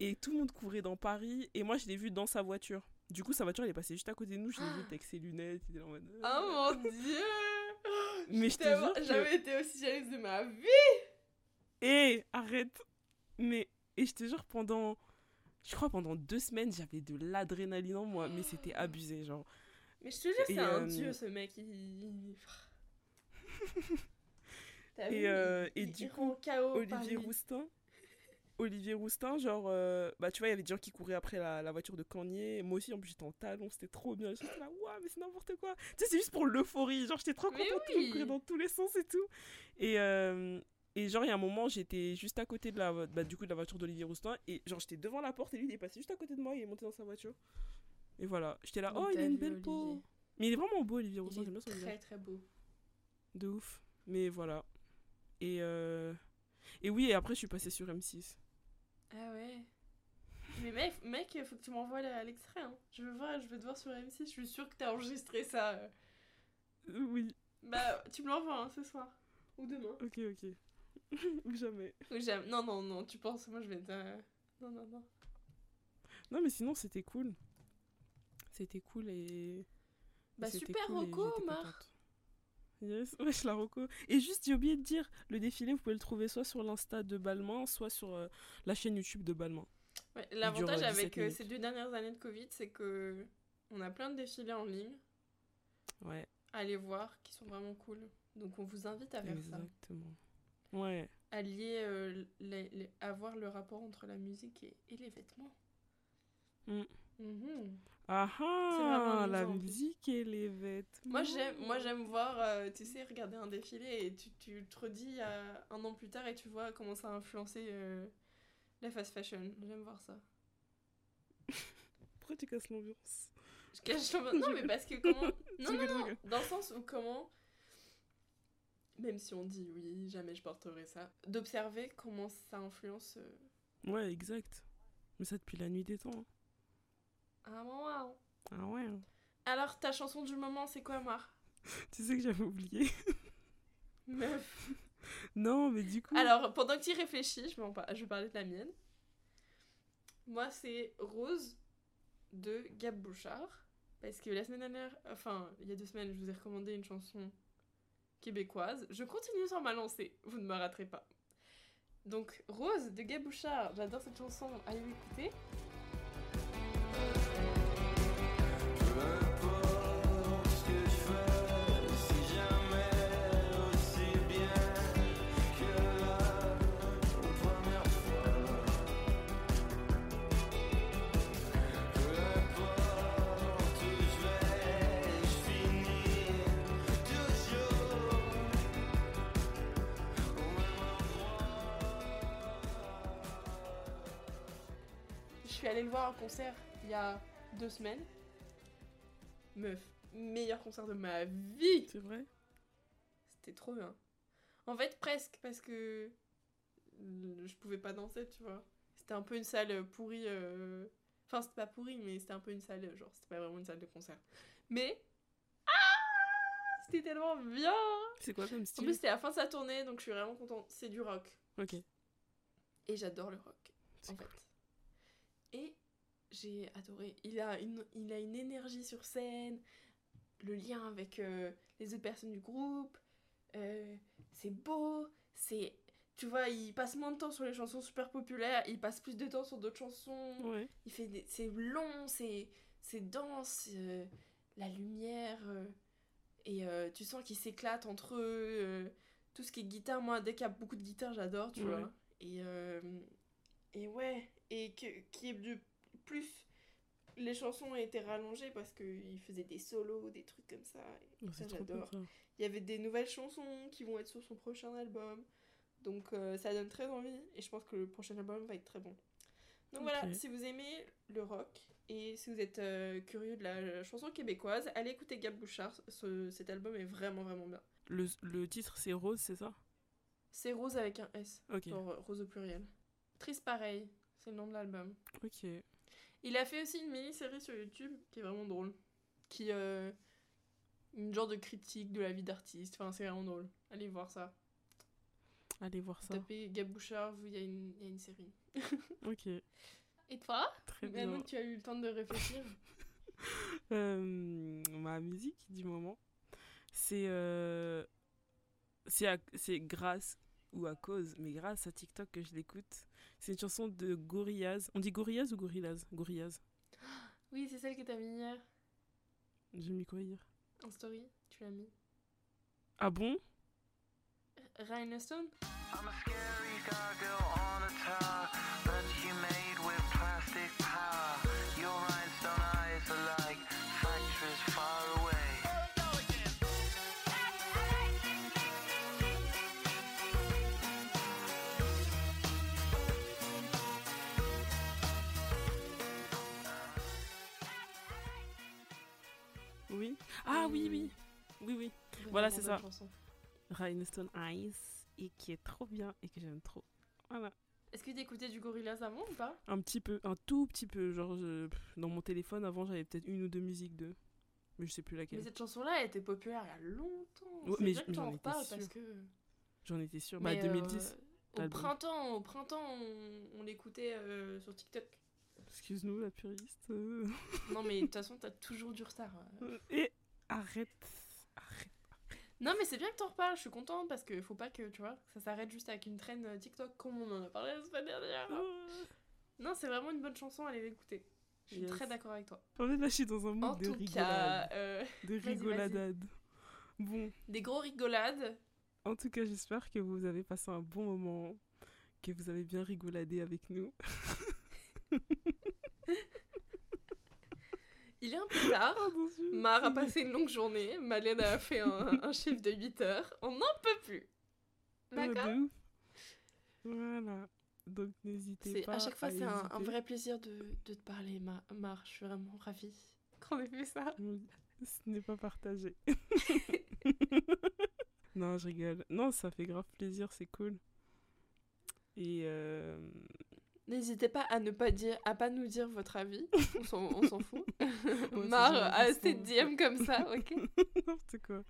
Et tout le monde courait dans Paris. Et moi, je l'ai vu dans sa voiture. Du coup, sa voiture, elle est passée juste à côté de nous. Je l'ai vu avec ses lunettes. Il était là en mode. euh.
Oh mon dieu
Mais je que-
Jamais été aussi jalouse de ma vie
Hé, arrête Mais, et je te jure, pendant, je crois pendant deux semaines, j'avais de l'adrénaline en moi, mais c'était abusé, genre.
Mais je te jure, c'est un
euh,
dieu ce mec. Il... T'as
Et,
vu,
euh,
il-
et
il
du coup, Olivier. Roustin, Olivier Roustin, genre, euh, bah tu vois, il y avait des gens qui couraient après la, la voiture de Kanye. Moi aussi, en plus, j'étais en talon, c'était trop bien. J'étais là, waouh, mais c'est n'importe quoi. Tu sais, c'est juste pour l'euphorie. Genre, j'étais trop
Mais
contente,
oui.
courait dans tous les sens et tout. Et, euh, et genre, il y a un moment, j'étais juste à côté de la, bah, du coup, de la voiture d'Olivier Roustin. Et genre, j'étais devant la porte et lui, il est passé juste à côté de moi, il est monté dans sa voiture. Et voilà, j'étais là,
Oh,
oh, il a une belle peau.
Olivier.
Mais il est vraiment beau, Olivier Roustin, j'aime bien son visage.
très très beau.
De ouf. Mais voilà. Et, euh... et oui, et après, je suis passée sur M6.
Ah ouais. Mais mec, mec, faut que tu m'envoies l'extrait. Hein. Je veux voir, je veux te voir sur M6. Je suis sûre que t'as enregistré ça. Euh,
Oui,
Bah, tu me l'envoies hein, ce soir. Ou demain.
ok, ok. Ou jamais.
Ou jamais. Non, non, non, tu penses, moi je vais te. euh, Non, non, non.
Non, mais sinon, c'était cool. C'était cool et.
Bah, super
cool
Omar.
contente. Yes, wesh, la reco. Et juste, j'ai oublié de dire, le défilé, vous pouvez le trouver soit sur l'Insta de Balmain, soit sur euh, la chaîne YouTube de Balmain.
Ouais, L'avantage avec
17
euh, ces deux dernières années de Covid, c'est que on a plein de défilés en ligne
Ouais,
à aller voir qui sont vraiment cool. Donc on vous invite à faire ça.
exactement. Ouais,
À lier, euh, les, les- à voir le rapport entre la musique et, et les vêtements.
Mm.
Mhm.
Ah ah, la musique et les vêtements.
Moi j'aime, moi j'aime voir, euh, tu sais, regarder un défilé et tu, tu te redis euh, un an plus tard et tu vois comment ça a influencé euh, la fast fashion. J'aime voir ça.
Pourquoi tu casses l'ambiance?
Je cache l'ambiance. Non mais parce que comment... Non, non, non,
rigole.
dans le sens où comment... Même si on dit oui, jamais je porterai ça. D'observer comment ça influence... euh,
Ouais, exact. Mais ça depuis la nuit des temps. hein.
un moment.
Ah ouais. hein.
Alors ta chanson du moment c'est quoi Mar
Tu sais que j'avais oublié.
Meuf.
non, mais du coup.
Alors, pendant que tu y réfléchis, je vais, par- je vais parler de la mienne. Moi, c'est Rose de Gab Bouchard. Parce que la semaine dernière, enfin, il y a deux semaines, je vous ai recommandé une chanson québécoise. Je continue sur ma lancée, vous ne me raterez pas. Donc, Rose de Gab Bouchard, j'adore cette chanson, allez l'écouter. Allée le voir en concert il y a deux semaines. Meuf, meilleur concert de ma vie
C'est vrai
C'était trop bien. En fait, presque, parce que je pouvais pas danser, tu vois. C'était un peu une salle pourrie. euh, Enfin, c'était pas pourri, mais c'était un peu une salle, genre, c'était pas vraiment une salle de concert. Mais. Ah C'était tellement bien
C'est quoi comme
En
style?
plus, c'était la fin de sa tournée, donc je suis vraiment contente. C'est du rock.
Ok.
Et j'adore le rock, en fait. Et j'ai adoré. Il a, une, il a une énergie sur scène, le lien avec euh, les autres personnes du groupe. euh, c'est beau, c'est. Tu vois, il passe moins de temps sur les chansons super populaires, il passe plus de temps sur d'autres chansons.
Ouais.
Il fait des... C'est long, c'est c'est dense, euh, la lumière. et tu sens qu'ils s'éclatent entre eux. tout ce qui est guitare, moi, dès qu'il y a beaucoup de guitare, j'adore, tu
Ouais.
vois. Et, et ouais, et que, qui est de plus. Les chansons été rallongées parce qu'il faisait des solos, des trucs comme ça. et
Oh,
ça, j'adore. Il y avait des nouvelles chansons qui vont être sur son prochain album. Donc euh, ça donne très envie et je pense que le prochain album va être très bon. Donc voilà, si vous aimez le rock et si vous êtes euh, curieux de la chanson québécoise, allez écouter Gab Bouchard. Ce- cet album est vraiment vraiment bien.
Le, le titre c'est Rose, c'est ça?
C'est Rose avec un S,
Ok.
genre Rose au pluriel. Triste pareil, c'est le nom de l'album.
Ok.
Il a fait aussi une mini-série sur YouTube qui est vraiment drôle. Qui euh, une genre de critique de la vie d'artiste. Enfin, c'est vraiment drôle. Allez voir ça.
Allez voir ça.
Tapez Gab Bouchard, vous, il y, a une- il y a une série.
Ok,
Et toi?
Très bien.
Maintenant que tu as eu le temps de réfléchir.
Euh, ma musique du moment, c'est euh, c'est grâce ou à cause, mais grâce à TikTok que je l'écoute. C'est une chanson de Gorillaz. On dit Gorillaz ou Gorillaz? Gorillaz.
oui, c'est celle que t'as mis hier
J'ai mis quoi hier?
En story. Tu l'as mis.
Ah bon?
Ryan Stone
I'm a scary gargoyle on a tower, but you made with plastic power.
Ah oui, oui. Oui, oui. Voilà, c'est ça. Rhinestone Eyes, et qui est trop bien et que j'aime trop. Voilà.
Est-ce que t'écoutais du Gorillaz avant ou pas?
Un petit peu, un tout petit peu. Genre, je- dans mon téléphone, avant, j'avais peut-être une ou deux musiques de. Mais je sais plus
Mais
laquelle.
cette chanson-là, elle était populaire il y a longtemps.
Ouais, mais j'en étais
parce que.
J'en étais sûre.
Mais,
bah,
euh,
2010.
au
l'album.
printemps, au printemps, on, on l'écoutait euh, sur TikTok.
Excuse-nous, la puriste. euh.
Non, mais de toute façon, t'as toujours du retard. euh.
Et arrête. Arrête.
Non, mais c'est bien que t'en reparles, je suis contente parce que faut pas que, tu vois, ça s'arrête juste avec une traîne euh, TikTok comme on en a parlé la semaine dernière. Non, c'est vraiment une bonne chanson, allez l'écouter. Je suis
Yes.
très d'accord avec toi.
En fait, là, je suis dans un mood
En
de
tout
rigolade.
cas, euh,
de rigoladade. Bon,
des gros rigolades.
en tout cas, j'espère que vous avez passé un bon moment, que vous avez bien rigoladé avec nous.
Il est un peu tard. Mar a passé une longue journée. Malène a fait un, un chiffre de 8 heures. On n'en peut plus.
Ouais,
D'accord.
Voilà. Donc, n'hésitez pas.
à chaque fois, c'est un, vrai plaisir de, de te parler, Ma- Mar. Je suis vraiment ravie qu'on ait fait ça.
Ce n'est pas partagé. non, je rigole. Non, ça fait grave plaisir, c'est cool. Et euh,
N'hésitez pas à ne pas dire, à pas nous dire votre avis. On s'en on s'en fout.
Ouais,
Mar
c'est
a
gentil,
assez de
ça.
DM comme ça, ok
n'importe quoi.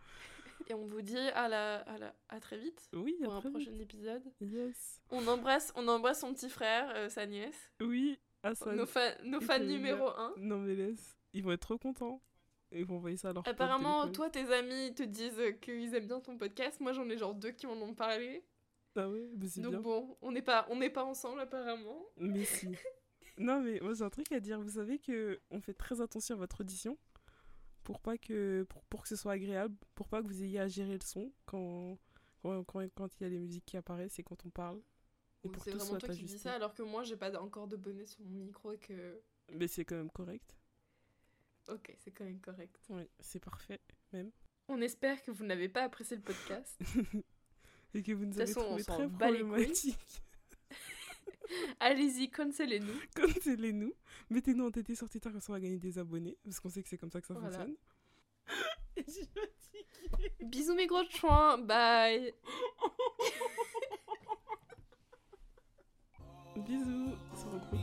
Et on vous dit à la, à la, à très vite
Oui,
pour un prochain épisode.
yes.
On embrasse, on embrasse son petit frère, euh, sa nièce,
Oui, à ça.
nos, fa- nos fans numéro
bien.
1.
Non, mais laisse. Ils vont être trop contents. Ils vont envoyer ça à leur
Apparemment, toi, tes amis te disent euh, qu'ils aiment bien ton podcast. Moi, j'en ai genre deux qui m'en ont parlé.
Ah ouais, c'est
Donc
bien.
bon, on n'est pas, on n'est pas ensemble apparemment.
Mais si. non, mais moi j'ai un truc à dire. Vous savez que on fait très attention à votre audition pour pas que pour, pour que ce soit agréable, pour pas que vous ayez à gérer le son quand quand, quand, quand il y a les musiques qui apparaissent et quand on parle. Et pour
C'est vraiment
soit
toi qui dis ça alors que moi, j'ai pas encore de bonnet sur mon micro et que.
Mais c'est quand même correct.
Ok, c'est quand même correct.
Oui, c'est parfait même.
On espère que vous n'avez pas apprécié le podcast.
Et que vous nous
toute
avez
façon, on
trouvé très problématique.
Allez-y, conseillez-nous.
Conseillez-nous. Mettez-nous en TT sur Twitter comme ça on va gagner des abonnés. Parce qu'on sait que c'est comme ça que ça
Voilà.
fonctionne.
Bisous mes gros chouins, bye.
Bisous sur le gros.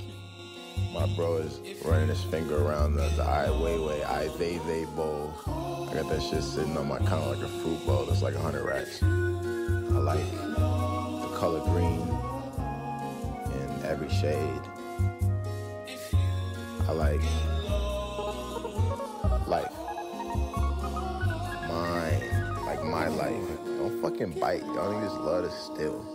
My bro is running his finger around the, the Ai Weiwei, Ai Weiwei bowl. I got that shit sitting on my counter like a fruit bowl. It's like a hundred racks. Like the color green in every shade. I like life. Mine, like my life. Don't fucking bite. Y'all niggas love to steal.